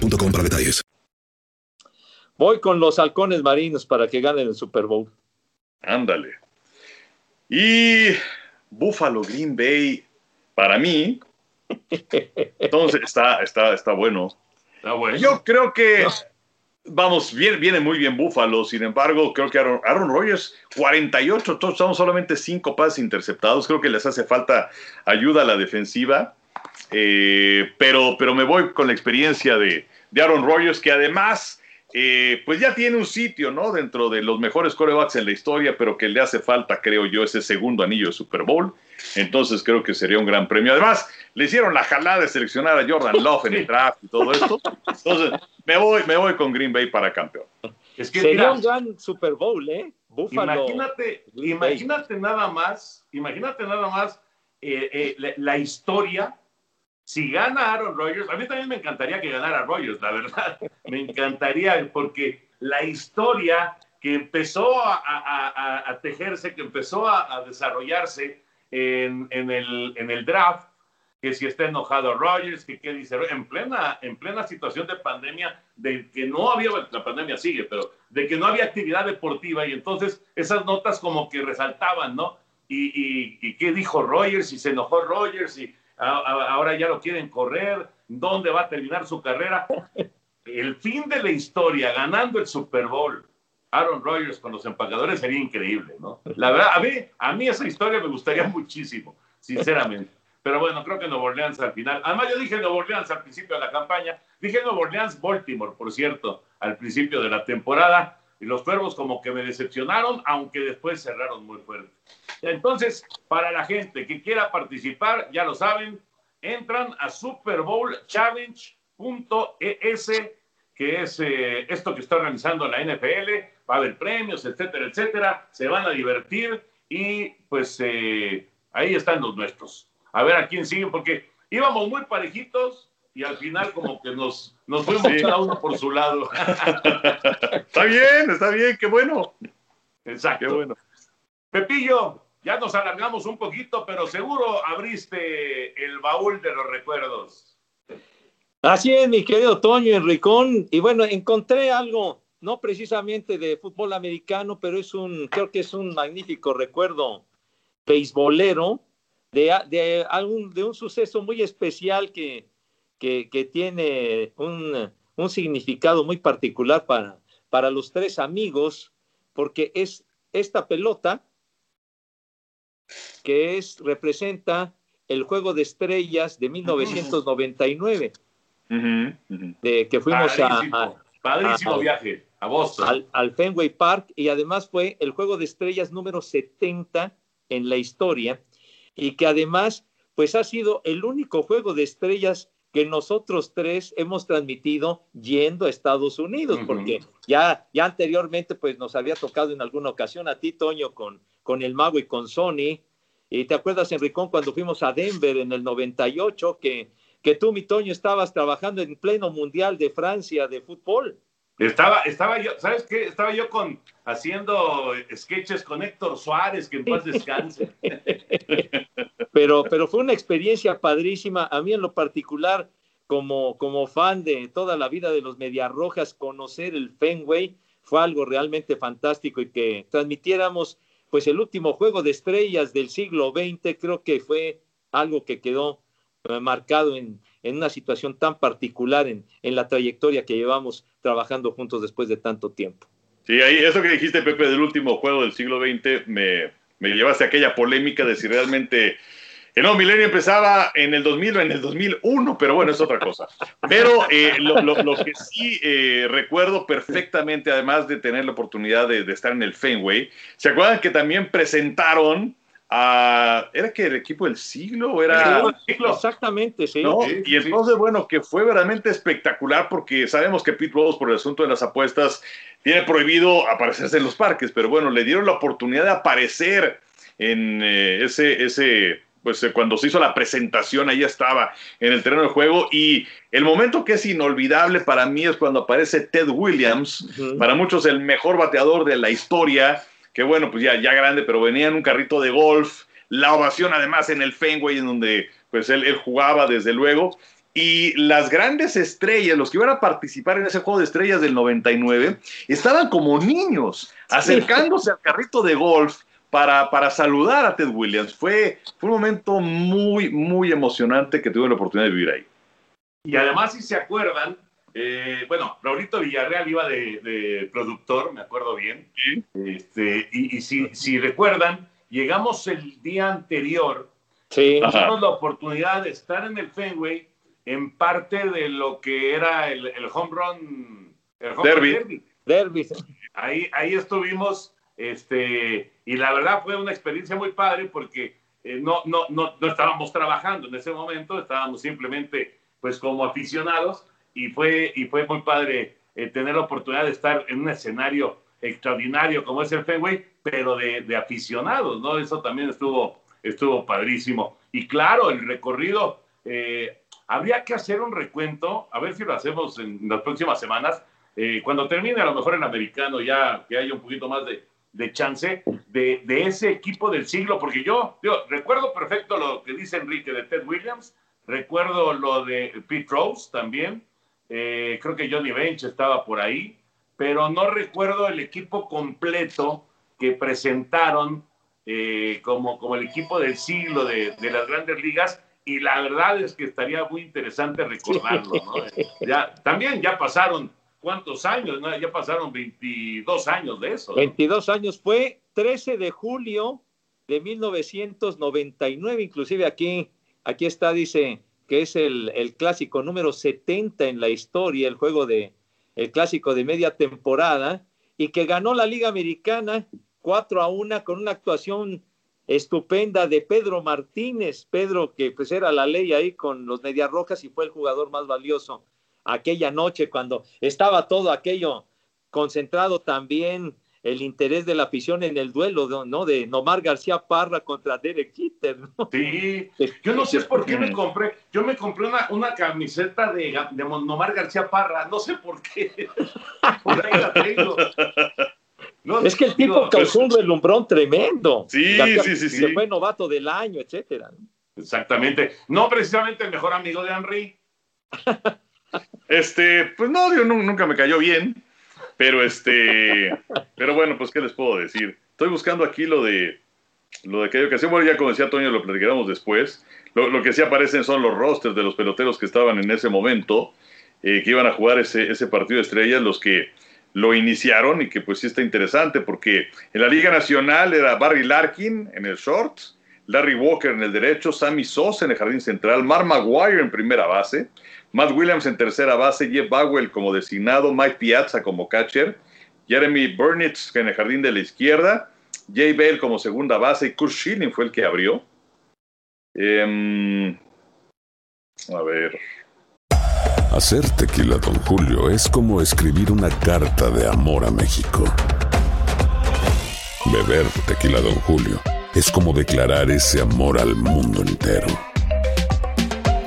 para detalles. Voy con los halcones marinos para que ganen el Super Bowl. Ándale. Y Buffalo Green Bay, para mí, entonces está, está, está bueno. Está bueno. Yo creo que, vamos, viene, viene muy bien Buffalo, sin embargo, creo que Aaron, Aaron Rodgers, 48 son solamente 5 pases interceptados, creo que les hace falta ayuda a la defensiva. Eh, pero, pero me voy con la experiencia de, de Aaron Rodgers, que además, eh, pues ya tiene un sitio, ¿no? Dentro de los mejores corebacks en la historia, pero que le hace falta, creo yo, ese segundo anillo de Super Bowl. Entonces creo que sería un gran premio. Además, le hicieron la jalada de seleccionar a Jordan Love en el draft y todo esto. Entonces, me voy, me voy con Green Bay para campeón. Es que sería un gran Super Bowl, ¿eh? Imagínate, imagínate nada más, imagínate nada más eh, eh, la historia si gana Aaron Rodgers, a mí también me encantaría que ganara Rodgers, la verdad. Me encantaría porque la historia que empezó a, tejerse, que empezó a, desarrollarse en, el, draft, que si está enojado Rodgers, que qué dice, en plena, en plena situación de pandemia, de que no había, la pandemia sigue, pero de que no había actividad deportiva y entonces esas notas como que resaltaban, ¿no? Y, y, y qué dijo Rodgers y se enojó Rodgers y ahora ya lo quieren correr, dónde va a terminar su carrera. el fin de la historia ganando el Super Bowl, Aaron Rodgers con los empacadores sería increíble, ¿no? La verdad, a mí, a mí esa historia me gustaría muchísimo, sinceramente. Pero bueno, creo que Nuevo Orleans al final. Además, yo dije Nuevo Orleans al principio de la campaña. Dije Nuevo Orleans Baltimore, por cierto, al principio de la temporada. Y los cuervos como que me decepcionaron, aunque después cerraron muy fuerte. Entonces, para la gente que quiera participar, ya lo saben, entran a superbowlchallenge.es, que es eh, esto que está organizando la NFL. Va a haber premios, etcétera, etcétera. Se van a divertir y pues eh, ahí están los nuestros a ver a quién sigue, porque íbamos muy parejitos y al final como que nos, nos fuimos cada uno por su lado. está bien, está bien, qué bueno. Exacto. Qué bueno. Pepillo, ya nos alargamos un poquito, pero seguro abriste el baúl de los recuerdos. Así es, mi querido Toño Enricón. Y bueno, encontré algo, no precisamente de fútbol americano, pero es un, creo que es un magnífico recuerdo beisbolero de, algún, de un suceso muy especial que, que, tiene un, un, significado muy particular para, para los tres amigos, porque es esta pelota que es, representa el juego de estrellas de 1999, de que fuimos a, Padrísimo viaje a Boston. Al, al, Fenway Park y además fue el juego de estrellas número 70 en la historia y que además, pues ha sido el único juego de estrellas que nosotros tres hemos transmitido yendo a Estados Unidos, porque ya, ya anteriormente pues nos había tocado en alguna ocasión a ti, Toño, con, con el Mago y con Sony. Y te acuerdas, Enricón, cuando fuimos a Denver en el 98, que, que tú, mi Toño, estabas trabajando en pleno Mundial de Francia de fútbol. Estaba, estaba yo, ¿sabes qué? Estaba yo con haciendo sketches con Héctor Suárez, que en paz descanse. pero, pero fue una experiencia padrísima. A mí en lo particular, como, como fan de toda la vida de los Rojas, conocer el Fenway fue algo realmente fantástico y que transmitiéramos pues el último juego de estrellas del siglo XX, creo que fue algo que quedó marcado en, en una situación tan particular en, en la trayectoria que llevamos trabajando juntos después de tanto tiempo. Sí, ahí eso que dijiste, Pepe, del último juego del siglo XX, me, me llevaste a aquella polémica de si realmente el nuevo milenio empezaba en el 2000 o en el 2001, pero bueno, es otra cosa. Pero eh, lo, lo, que sí eh, recuerdo perfectamente, además de tener la oportunidad de, de, estar en el Fenway, ¿se acuerdan que también presentaron ¿Era que el equipo del siglo? Era... Exactamente, sí. y entonces, bueno, que fue verdaderamente espectacular porque sabemos que Pete Rose, por el asunto de las apuestas, tiene prohibido aparecerse en los parques, pero bueno, le dieron la oportunidad de aparecer en eh, ese, ese, pues eh, cuando se hizo la presentación, ahí estaba en el terreno de juego y el momento que es inolvidable para mí es cuando aparece Ted Williams, para muchos el mejor bateador de la historia que bueno, pues ya, ya grande, pero venía en un carrito de golf, la ovación además en el Fenway, en donde pues él, él jugaba desde luego, y las grandes estrellas, los que iban a participar en ese juego de estrellas del 99, estaban como niños, acercándose al carrito de golf para, para saludar a Ted Williams. Fue, fue un momento muy, muy emocionante que tuve la oportunidad de vivir ahí. Y además, si se acuerdan, eh, bueno, Raulito Villarreal iba de, productor, me acuerdo bien. Este, y, si, recuerdan, llegamos el día anterior, sí. tuvimos la oportunidad de estar en el Fenway en parte de lo que era el, home run, el derby. derby. Ahí, ahí estuvimos, este, y la verdad fue una experiencia muy padre porque eh, no, no, no, no estábamos trabajando en ese momento, estábamos simplemente pues como aficionados y fue, y fue muy padre eh, tener la oportunidad de estar en un escenario extraordinario como es el Fenway, pero de, de, aficionados, ¿no? Eso también estuvo, estuvo padrísimo. Y claro, el recorrido, eh, habría que hacer un recuento, a ver si lo hacemos en las próximas semanas, eh, cuando termine a lo mejor el americano, ya que haya un poquito más de, de chance, de, de, ese equipo del siglo, porque yo, recuerdo perfecto lo que dice Enrique de Ted Williams, recuerdo lo de Pete Rose también, eh, creo que Johnny Bench estaba por ahí, pero no recuerdo el equipo completo que presentaron eh, como, como el equipo del siglo de, las grandes ligas y la verdad es que estaría muy interesante recordarlo, ¿no? Ya, también ya pasaron, ¿cuántos años? no? Ya pasaron 22 años de eso. ¿no? 22 años, fue 13 de julio de 1999, inclusive aquí, aquí está, dice que es el, el clásico número 70 en la historia, el juego de, el clásico de media temporada, y que ganó la Liga Americana 4 a 1 con una actuación estupenda de Pedro Martínez, Pedro que pues era la ley ahí con los Medias Rojas y fue el jugador más valioso aquella noche cuando estaba todo aquello concentrado también el interés de la afición en el duelo, ¿no? De Nomar García Parra contra Derek Jeter, ¿no? Sí, yo no sé por qué me compré, yo me compré una, una camiseta de, de Nomar García Parra, no sé por qué. Por ahí la tengo. No, es que el tipo digo, causó un relumbrón tremendo. Sí, sí, sí, Se fue novato del año, etcétera. Exactamente. No precisamente el mejor amigo de Henry. Este, pues no, nu- nunca me cayó bien, pero este, pero bueno, pues qué les puedo decir. Estoy buscando aquí lo de lo de aquella ocasión, bueno, ya como decía Toño, lo platicaremos después. Lo, lo que sí aparecen son los rosters de los peloteros que estaban en ese momento, eh, que iban a jugar ese, ese partido de estrellas, los que lo iniciaron y que pues sí está interesante porque en la Liga Nacional era Barry Larkin en el short, Larry Walker en el derecho, Sammy Sosa en el jardín central, Mark Maguire en primera base, Matt Williams en tercera base, Jeff Bagwell como designado, Mike Piazza como catcher, Jeremy Burnitz en el jardín de la izquierda, Jay Bale como segunda base y Kurt Schilling fue el que abrió. Em, a ver. Hacer tequila, Don Julio, es como escribir una carta de amor a México. Beber tequila, Don Julio, es como declarar ese amor al mundo entero.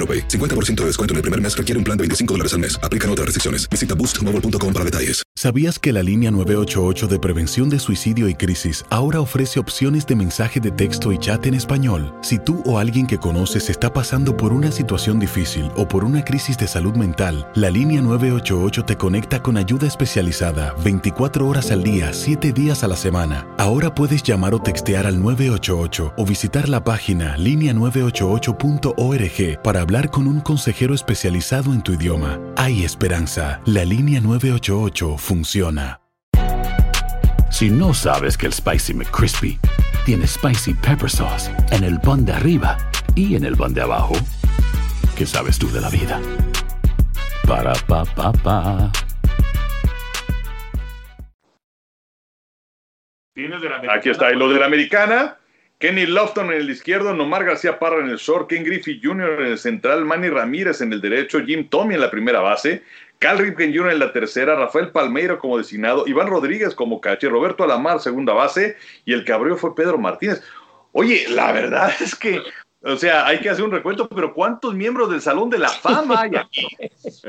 AroPay. 50% de descuento en el primer mes requiere un plan de 25 dólares al mes. Aplican otras restricciones. Visita boostmobile.com para detalles. ¿Sabías que la línea 988 de prevención de suicidio y crisis ahora ofrece opciones de mensaje de texto y chat en español? Si tú o alguien que conoces está pasando por una situación difícil o por una crisis de salud mental, la línea 988 te conecta con ayuda especializada 24 horas al día, 7 días a la semana. Ahora puedes llamar o textear al 988 o visitar la página línea988.org para hablar con un consejero especializado en tu idioma. Hay esperanza. La línea 988 funciona. Si no sabes que el Spicy McCrispy tiene Spicy Pepper Sauce en el pan de arriba y en el pan de abajo, ¿qué sabes tú de la vida? Para, pa, pa, pa. Tienes de la Aquí está, y lo de la americana. Kenny Lofton en el izquierdo, Nomar García Parra en el short, Ken Griffey Jr. en el central, Manny Ramírez en el derecho, Jim Tommy en la primera base, Cal Ripken Jr. en la tercera, Rafael Palmeiro como designado, Iván Rodríguez como caché, Roberto Alamar segunda base y el que abrió fue Pedro Martínez. Oye, la verdad es que, o sea, hay que hacer un recuento, pero ¿cuántos miembros del Salón de la Fama hay aquí?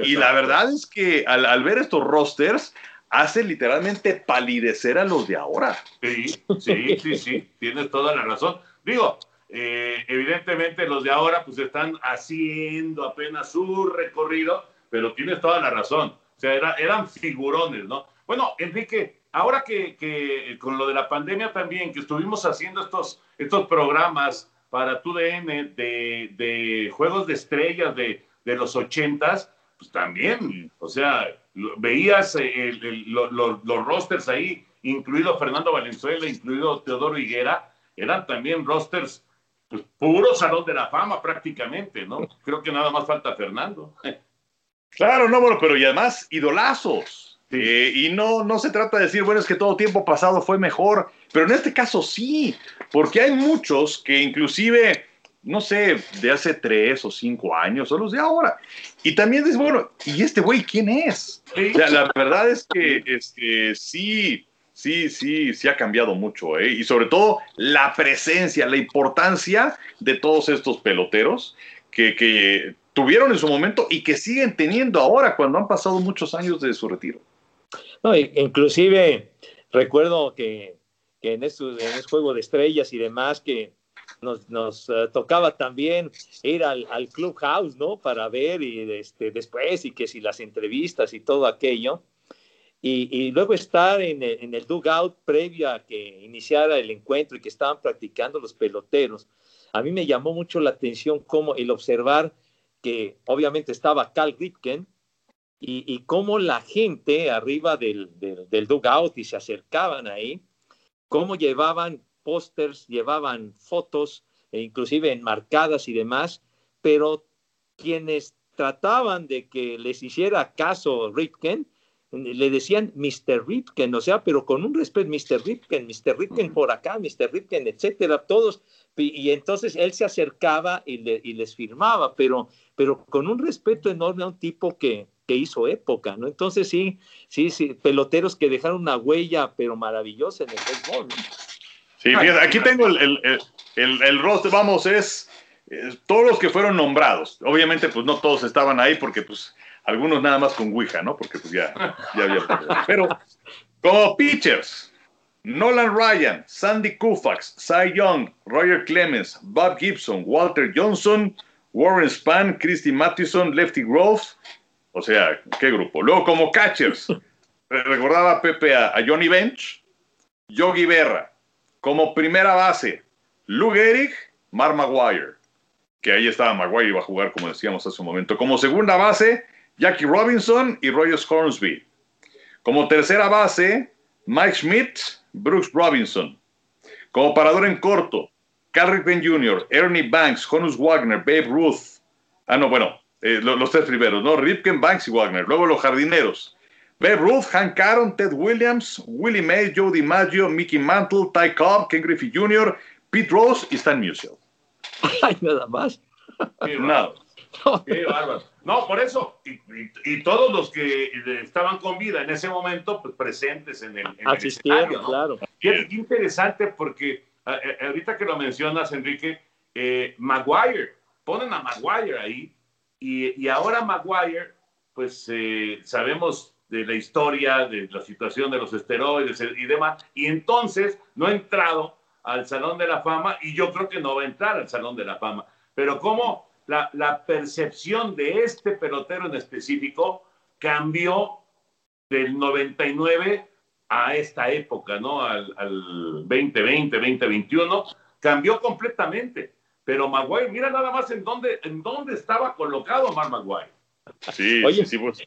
Y la verdad es que al, al ver estos rosters, hace literalmente palidecer a los de ahora. Sí, sí, sí, sí, tienes toda la razón. Digo, eh, evidentemente los de ahora pues están haciendo apenas su recorrido, pero tienes toda la razón. O sea, era- eran figurones, ¿no? Bueno, Enrique, ahora que, que con lo de la pandemia también, que estuvimos haciendo estos, estos programas para tu DN de, de juegos de estrellas de, de los ochentas, pues también, o sea, veías eh, el- el- lo- lo- los rosters ahí, incluido Fernando Valenzuela, incluido Teodoro Higuera, eran también rosters, pues puro salón de la fama prácticamente, ¿no? Creo que nada más falta Fernando. Claro, no, bueno, pero y además idolazos. Eh, y no, no se trata de decir, bueno, es que todo tiempo pasado fue mejor, pero en este caso sí, porque hay muchos que inclusive no sé, de hace tres o cinco años, o los de ahora. Y también es bueno, ¿y este güey quién es? O sea, la verdad es que este, sí, sí, sí, sí ha cambiado mucho, ¿eh? Y sobre todo la presencia, la importancia de todos estos peloteros que, que tuvieron en su momento y que siguen teniendo ahora cuando han pasado muchos años de su retiro. No, inclusive recuerdo que, que en, este, en este juego de estrellas y demás que nos, uh, tocaba también ir al, al, clubhouse, ¿no? Para ver y este, después y que si las entrevistas y todo aquello. Y, luego estar en el, dugout previo a que iniciara el encuentro y que estaban practicando los peloteros. A mí me llamó mucho la atención cómo el observar que obviamente estaba Cal Ripken y, cómo la gente arriba del dugout y se acercaban ahí, cómo llevaban pósters, llevaban fotos, e inclusive enmarcadas y demás, pero quienes trataban de que les hiciera caso Ripken, le decían Mr. Ripken, o sea, pero con un respeto, Mr. Ripken, Mr. Ripken por acá, Mr. Ripken, etcétera, todos. Y, y entonces él se acercaba y, le, y, les firmaba, pero, pero con un respeto enorme a un tipo que, que hizo época, ¿no? Entonces sí, sí, sí, peloteros que dejaron una huella, pero maravillosa en el béisbol, ¿no? Sí, fíjate, aquí tengo el, el, el, el roster, vamos, es, todos los que fueron nombrados. Obviamente, pues no todos estaban ahí porque, pues, algunos nada más con Ouija, ¿no? Porque, pues, ya, ya había. Pero, como pitchers, Nolan Ryan, Sandy Koufax, Cy Young, Roger Clemens, Bob Gibson, Walter Johnson, Warren Spahn, Christy Matheson, Lefty Grove. O sea, qué grupo. Luego, como catchers, recordaba Pepe a, a Johnny Bench, Yogi Berra, como primera base, Lou Gehrig, Mark Maguire, que ahí estaba Maguire, iba a jugar como decíamos hace un momento. Como segunda base, Jackie Robinson y Rogers Hornsby. Como tercera base, Mike Schmidt, Brooks Robinson. Como parador en corto, Carl Ripken Jr., Ernie Banks, Honus Wagner, Babe Ruth. Ah, no, bueno, eh, los, los, tres primeros, ¿no? Ripken, Banks y Wagner. Luego los jardineros. Babe Ruth, Hank Aaron, Ted Williams, Willie Mays, Joe DiMaggio, Mickey Mantle, Ty Cobb, Ken Griffey Jr., Pete Rose y Stan Musial. Ay, nada más. Qué nada. Qué bárbaro. No, por eso, y, y, y, todos los que estaban con vida en ese momento, pues presentes en el, en el escenario, ¿no? claro. Qué, qué, interesante porque a, a, ahorita que lo mencionas, Enrique, eh, Maguire, ponen a Maguire ahí, y, y ahora Maguire, pues eh, sabemos de la historia, de la situación de los esteroides y demás, y entonces no ha entrado al Salón de la Fama y yo creo que no va a entrar al Salón de la Fama. Pero cómo la, la percepción de este pelotero en específico cambió del 99 a esta época, ¿no? Al, al 2020, 2021, cambió completamente. Pero Maguire, mira nada más en dónde, en dónde estaba colocado Mar Maguire. Sí, Oye, sí, pues.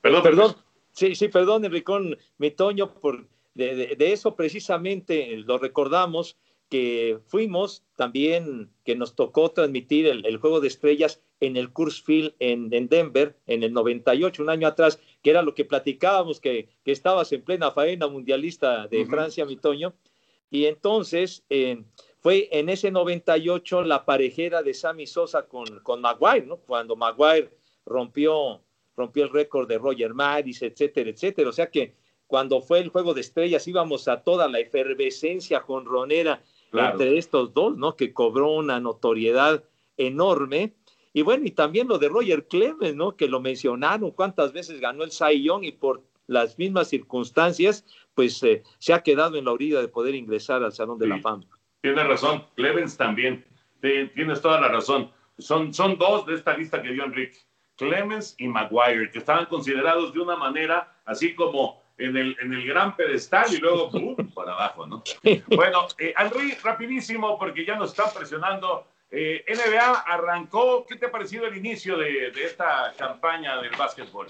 Perdón, perdón. Sí, sí, perdón, Enricón, mi Toño, por, de, de, de, eso precisamente lo recordamos, que fuimos también, que nos tocó transmitir el, el juego de estrellas en el Coors Field en, en, Denver en el 98, un año atrás, que era lo que platicábamos, que, que estabas en plena faena mundialista de uh -huh. Francia, mi Toño. Y entonces eh, fue en ese 98 la parejera de Sammy Sosa con, con Maguire, ¿no? Cuando Maguire rompió rompió el récord de Roger Maris, etcétera, etcétera. O sea que cuando fue el juego de estrellas íbamos a toda la efervescencia jonronera claro. entre estos dos, ¿no? Que cobró una notoriedad enorme. Y bueno, y también lo de Roger Clemens, ¿no? Que lo mencionaron, cuántas veces ganó el Cy Young y por las mismas circunstancias, pues eh, se ha quedado en la orilla de poder ingresar al Salón de sí, la Fama. Tienes razón, Clemens también, tienes toda la razón. Son, son dos de esta lista que dio Enrique. Clemens y Maguire, que estaban considerados de una manera así como en el, en el gran pedestal y luego ¡pum! para abajo, ¿no? Bueno, eh, Henry, rapidísimo, porque ya nos están presionando. Eh, NBA arrancó, ¿qué te ha parecido el inicio de, de esta campaña del básquetbol?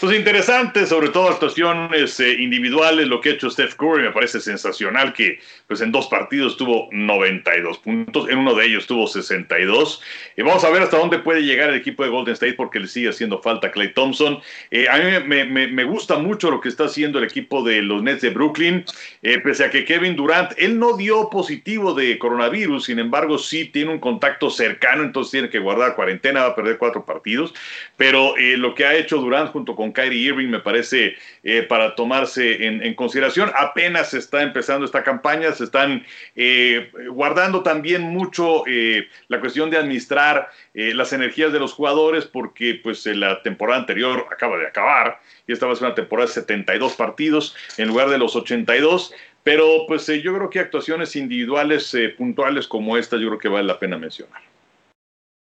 Pues interesante, sobre todo actuaciones eh, individuales, lo que ha hecho Steph Curry me parece sensacional que pues en dos partidos tuvo 92 puntos, en uno de ellos tuvo 62. Y vamos a ver hasta dónde puede llegar el equipo de Golden State porque le sigue haciendo falta Clay Thompson. Eh, a mí me, gusta mucho lo que está haciendo el equipo de los Nets de Brooklyn, eh, pese a que Kevin Durant, él no dio positivo de coronavirus, sin embargo sí tiene un contacto cercano, entonces tiene que guardar cuarentena, va a perder cuatro partidos, pero lo que ha hecho Durant junto con Kyrie Irving me parece eh, para tomarse en, consideración. Apenas está empezando esta campaña, se están eh, guardando también mucho eh, la cuestión de administrar las energías de los jugadores porque pues la temporada anterior acaba de acabar y esta va a ser una temporada de 72 partidos en lugar de los 82. Pero pues yo creo que actuaciones individuales puntuales como esta yo creo que vale la pena mencionar.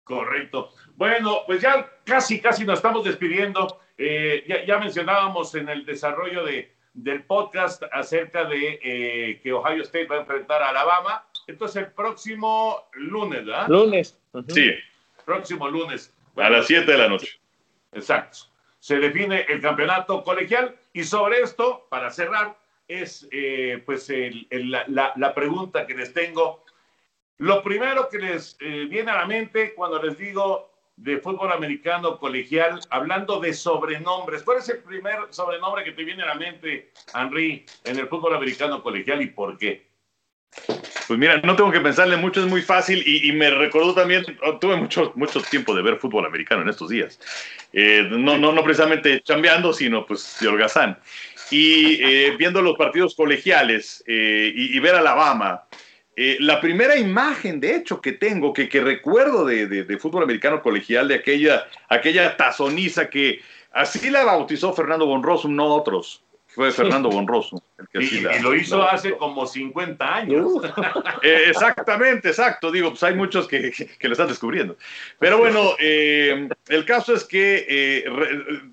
Correcto. Bueno, pues ya casi, casi nos estamos despidiendo. Eh, ya, mencionábamos en el desarrollo de, del podcast acerca de eh, que Ohio State va a enfrentar a Alabama. Entonces, el próximo lunes, ¿verdad? Lunes. Sí. Próximo lunes. a las 7 de la noche. Exacto. Se define el campeonato colegial y sobre esto, para cerrar, es eh, pues la, la, pregunta que les tengo. Lo primero que les viene a la mente cuando les digo de fútbol americano colegial, hablando de sobrenombres. ¿Cuál es el primer sobrenombre que te viene a la mente, Henry, en el fútbol americano colegial y por qué? Pues mira, no tengo que pensarle mucho, es muy fácil y, me recordó también, oh, tuve mucho, mucho tiempo de ver fútbol americano en estos días. Eh, no, no, no precisamente chambeando, sino pues de holgazán. Y eh, viendo los partidos colegiales eh, y, y, ver Alabama, eh, la primera imagen, de hecho, que tengo, que, que recuerdo de, fútbol americano colegial, de aquella, aquella tazoniza que así la bautizó Fernando Bonroso, no otros. Fue Fernando Bonroso. El que y, lo hizo hace como 50 años. Eh, exactamente, exacto. Digo, pues hay muchos que, que, lo están descubriendo. Pero bueno, eh, el caso es que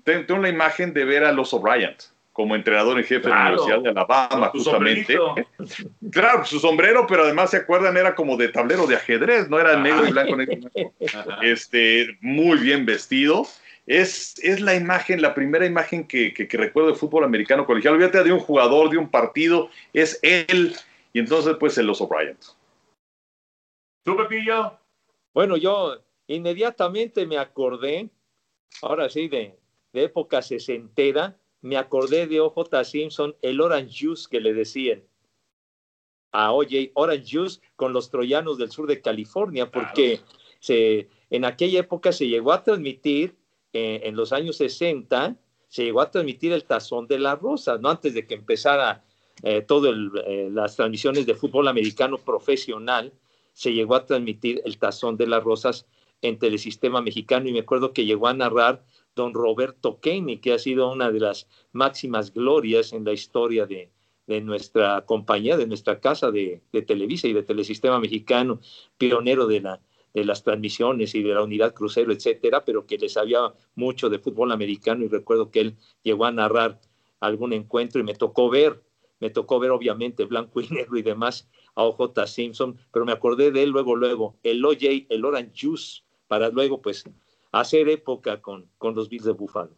tengo la imagen de ver a los O'Brien como entrenador en jefe de la Universidad de Alabama, justamente. Claro, su sombrero, pero además se acuerdan, era como de tablero de ajedrez, no era negro y blanco, negro. Este, muy bien vestido. Es, es la imagen, la primera imagen que, que, recuerdo de fútbol americano colegial. Olvídate de un jugador, de un partido, es él. Y entonces, pues, el los O'Brien. ¿Tú, Pepillo? Bueno, yo inmediatamente me acordé, ahora sí, de, de época sesentera, me acordé de OJ Simpson, el Orange Juice que le decían a OJ, Orange Juice con los troyanos del sur de California, porque se, en aquella época se llegó a transmitir, eh, en los años 60, se llegó a transmitir el tazón de la rosa, ¿no? Antes de que empezara eh, todas eh, las transmisiones de fútbol americano profesional, se llegó a transmitir el tazón de las rosas en Telesistema Mexicano y me acuerdo que llegó a narrar don Roberto Kenny, que ha sido una de las máximas glorias en la historia de, nuestra compañía, de nuestra casa de, Televisa y de Telesistema Mexicano, pionero de, la, de las transmisiones y de la unidad crucero, etcétera, pero que le sabía mucho de fútbol americano y recuerdo que él llegó a narrar algún encuentro y me tocó ver, me tocó ver obviamente blanco y negro y demás a OJ Simpson, pero me acordé de él luego, luego, el OJ, el Orange Juice, para luego pues hacer época con, con los Bills de Buffalo.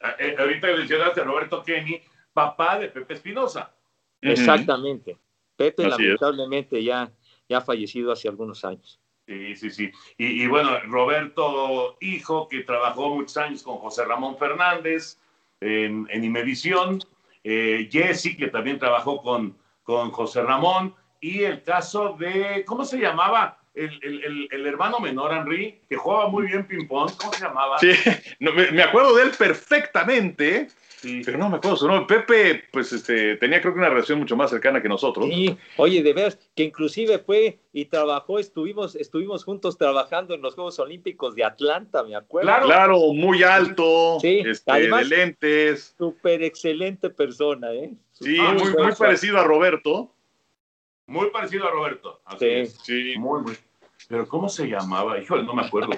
Ah, eh, ahorita mencionaste a Roberto Kenny, papá de Pepe Espinosa. Exactamente. Pepe lamentablemente ya, ya ha fallecido hace algunos años. Sí, sí, sí. Y, bueno, Roberto, hijo, que trabajó muchos años con José Ramón Fernández en, en Imevisión. Eh, Jesse, que también trabajó con, con José Ramón. Y el caso de, ¿cómo se llamaba? El, el, hermano menor, Henry, que jugaba muy bien ping-pong, ¿cómo se llamaba? Sí, me, acuerdo de él perfectamente, pero no me acuerdo su nombre. Pepe, pues este, tenía creo que una relación mucho más cercana que nosotros. Sí, oye, de veras, que inclusive fue y trabajó, estuvimos, estuvimos juntos trabajando en los Juegos Olímpicos de Atlanta, me acuerdo. Claro, muy alto, sí, este, de lentes. Súper excelente persona, ¿eh? Sí, muy, muy parecido a Roberto. Muy parecido a Roberto. sí, sí. Muy, muy. Pero ¿cómo se llamaba? Híjole, no me acuerdo.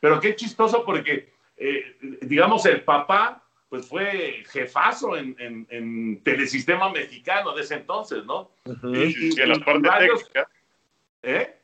Pero qué chistoso porque, eh, digamos, el papá pues fue jefazo en, en, Telesistema Mexicano de ese entonces, ¿no? y, en la parte técnica. ¿Eh?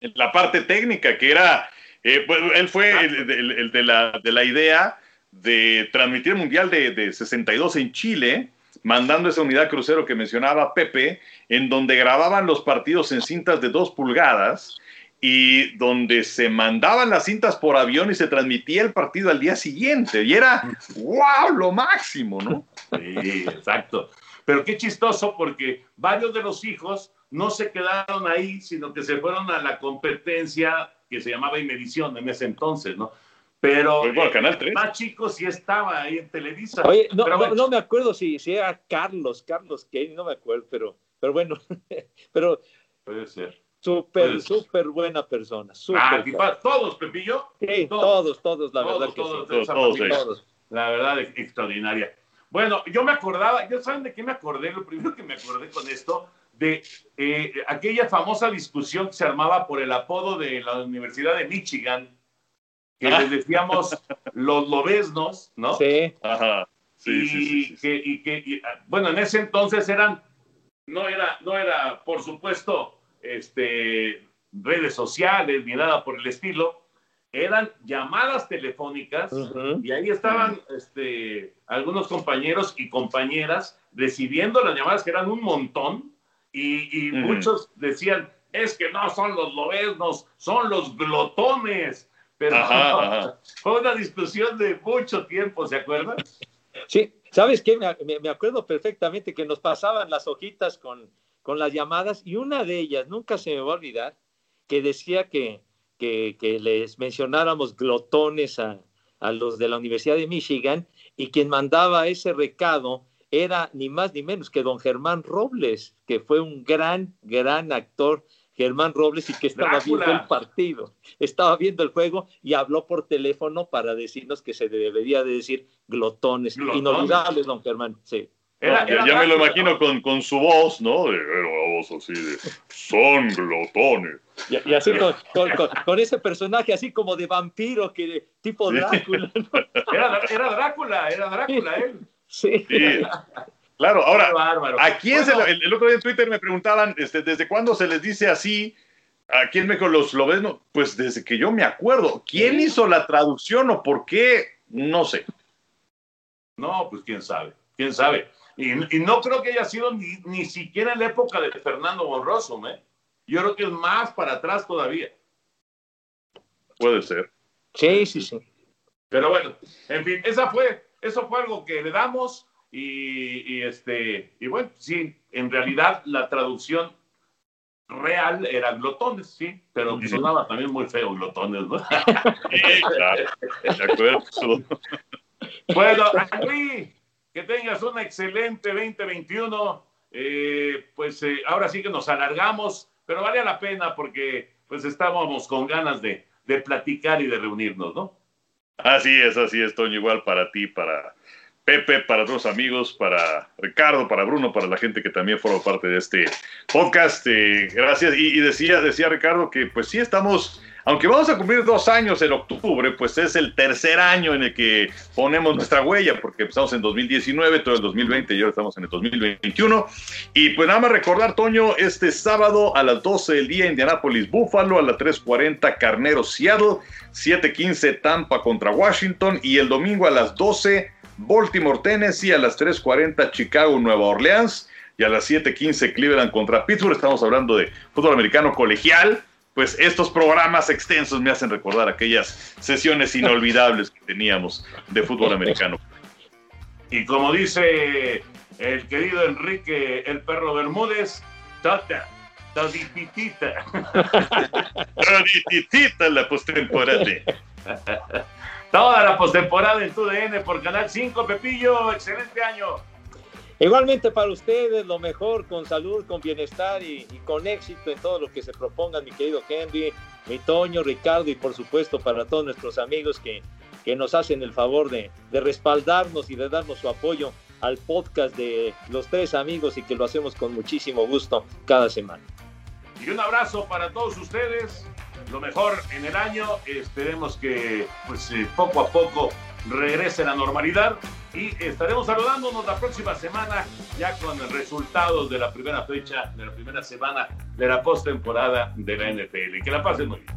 En la parte técnica, que era, eh, pues, él fue el, de la, de la idea de transmitir el Mundial de, de 62 en Chile, mandando esa unidad crucero que mencionaba Pepe, en donde grababan los partidos en cintas de dos pulgadas y donde se mandaban las cintas por avión y se transmitía el partido al día siguiente. Y era, wow, lo máximo, ¿no? Sí, exacto. Pero qué chistoso porque varios de los hijos no se quedaron ahí, sino que se fueron a la competencia que se llamaba Inmedición en ese entonces, ¿no? Pero Pues Canal 3. más chico sí estaba ahí en Televisa. Oye, no, bueno, no me acuerdo si, si era Carlos, Carlos Kenny, no me acuerdo, pero, pero bueno, pero puede ser. súper, súper buena persona. Súper Ah, tipa- todos, Pepillo. Sí, todos. todos, todos, la Todos, verdad que todos sí. Todos, todos. La verdad, ex- extraordinaria. Bueno, yo me acordaba, ¿ya saben de qué me acordé? Lo primero que me acordé con esto, de eh, aquella famosa discusión que se armaba por el apodo de la Universidad de Michigan, que les decíamos los lobesnos, ¿no? Sí. Ajá. Sí, y, sí, sí, sí. Que, y que, y, ah, bueno, en ese entonces eran, no era, no era, por supuesto, este, redes sociales ni nada por el estilo, eran llamadas telefónicas y ahí estaban este, algunos compañeros y compañeras recibiendo las llamadas que eran un montón y, muchos decían, es que no son los lobesnos, son los glotones. Pero Ajá, ajá. fue una discusión de mucho tiempo, ¿se acuerdan? Sí, ¿sabes qué? Me, me- me acuerdo perfectamente que nos pasaban las hojitas con, con las llamadas y una de ellas, nunca se me va a olvidar, que decía que, que, que les mencionáramos glotones a, a los de la Universidad de Michigan y quien mandaba ese recado era ni más ni menos que don Germán Robles, que fue un gran, gran actor. Germán Robles y que estaba Drácula. viendo el partido, estaba viendo el juego y habló por teléfono para decirnos que se debería de decir glotones. Glotones. Inolvidable, don Germán, sí. Era- ya, me lo imagino con, con su voz, ¿no? De, era una voz así de, son glotones. Y, y así con, con- con- con ese personaje así como de vampiro, que tipo. Drácula. ¿no? Era, era Drácula, era Drácula él. Sí. Sí. Claro, ahora, bárbaro. ¿a quién se el, el otro día en Twitter me preguntaban, este, ¿desde cuándo se les dice así? ¿A quién me los lo ves? No, Pues desde que yo me acuerdo. ¿Quién hizo la traducción o por qué? No sé. No, pues quién sabe, quién sabe. Y, y no creo que haya sido ni, ni siquiera en la época de Fernando Borroso, ¿eh? Yo creo que es más para atrás todavía. Puede ser. Sí, sí, sí. Pero bueno, en fin, esa fue, eso fue algo que le damos y, y este, y bueno, sí, en realidad la traducción real era glotones, sí, pero sonaba también muy feo glotones, ¿no? Sí, claro. De acuerdo. Bueno, Henry, que tengas un excelente 2021. Eh, pues eh, ahora sí que nos alargamos, pero vale la pena porque pues estábamos con ganas de, de platicar y de reunirnos, ¿no? Así es, así es, Toño. Igual para ti, para Pepe, para todos los amigos, para Ricardo, para Bruno, para la gente que también forma parte de este podcast. Eh, gracias. Y, decía, decía Ricardo que pues sí estamos, aunque vamos a cumplir dos años en octubre, pues es el tercer año en el que ponemos nuestra huella, porque empezamos en 2019, todo el 2020 y ahora estamos en el 2021. Y pues nada más recordar, Toño, este sábado a las 12 del día, Indianapolis, Buffalo, a las 3.40, Carnero, Seattle, 7.15, Tampa contra Washington, y el domingo a las 12, Baltimore, Tennessee, a las 3.40, Chicago, Nueva Orleans, y a las 7.15, Cleveland contra Pittsburgh. Estamos hablando de fútbol americano colegial. Pues estos programas extensos me hacen recordar aquellas sesiones inolvidables que teníamos de fútbol americano. Y como dice el querido Enrique, el perro Bermúdez, tata, todititita. Todititita la postemporada. Toda la postemporada en TUDN por Canal 5, Pepillo, excelente año. Igualmente para ustedes, lo mejor, con salud, con bienestar y, y con éxito en todo lo que se propongan, mi querido Henry, mi Toño, Ricardo y por supuesto para todos nuestros amigos que, que nos hacen el favor de, de respaldarnos y de darnos su apoyo al podcast de los tres amigos y que lo hacemos con muchísimo gusto cada semana. Y un abrazo para todos ustedes. Lo mejor en el año. Esperemos que pues, eh, poco a poco regrese la normalidad. Y estaremos saludándonos la próxima semana ya con resultados de la primera fecha, de la primera semana de la postemporada de la NFL. Que la pasen muy bien.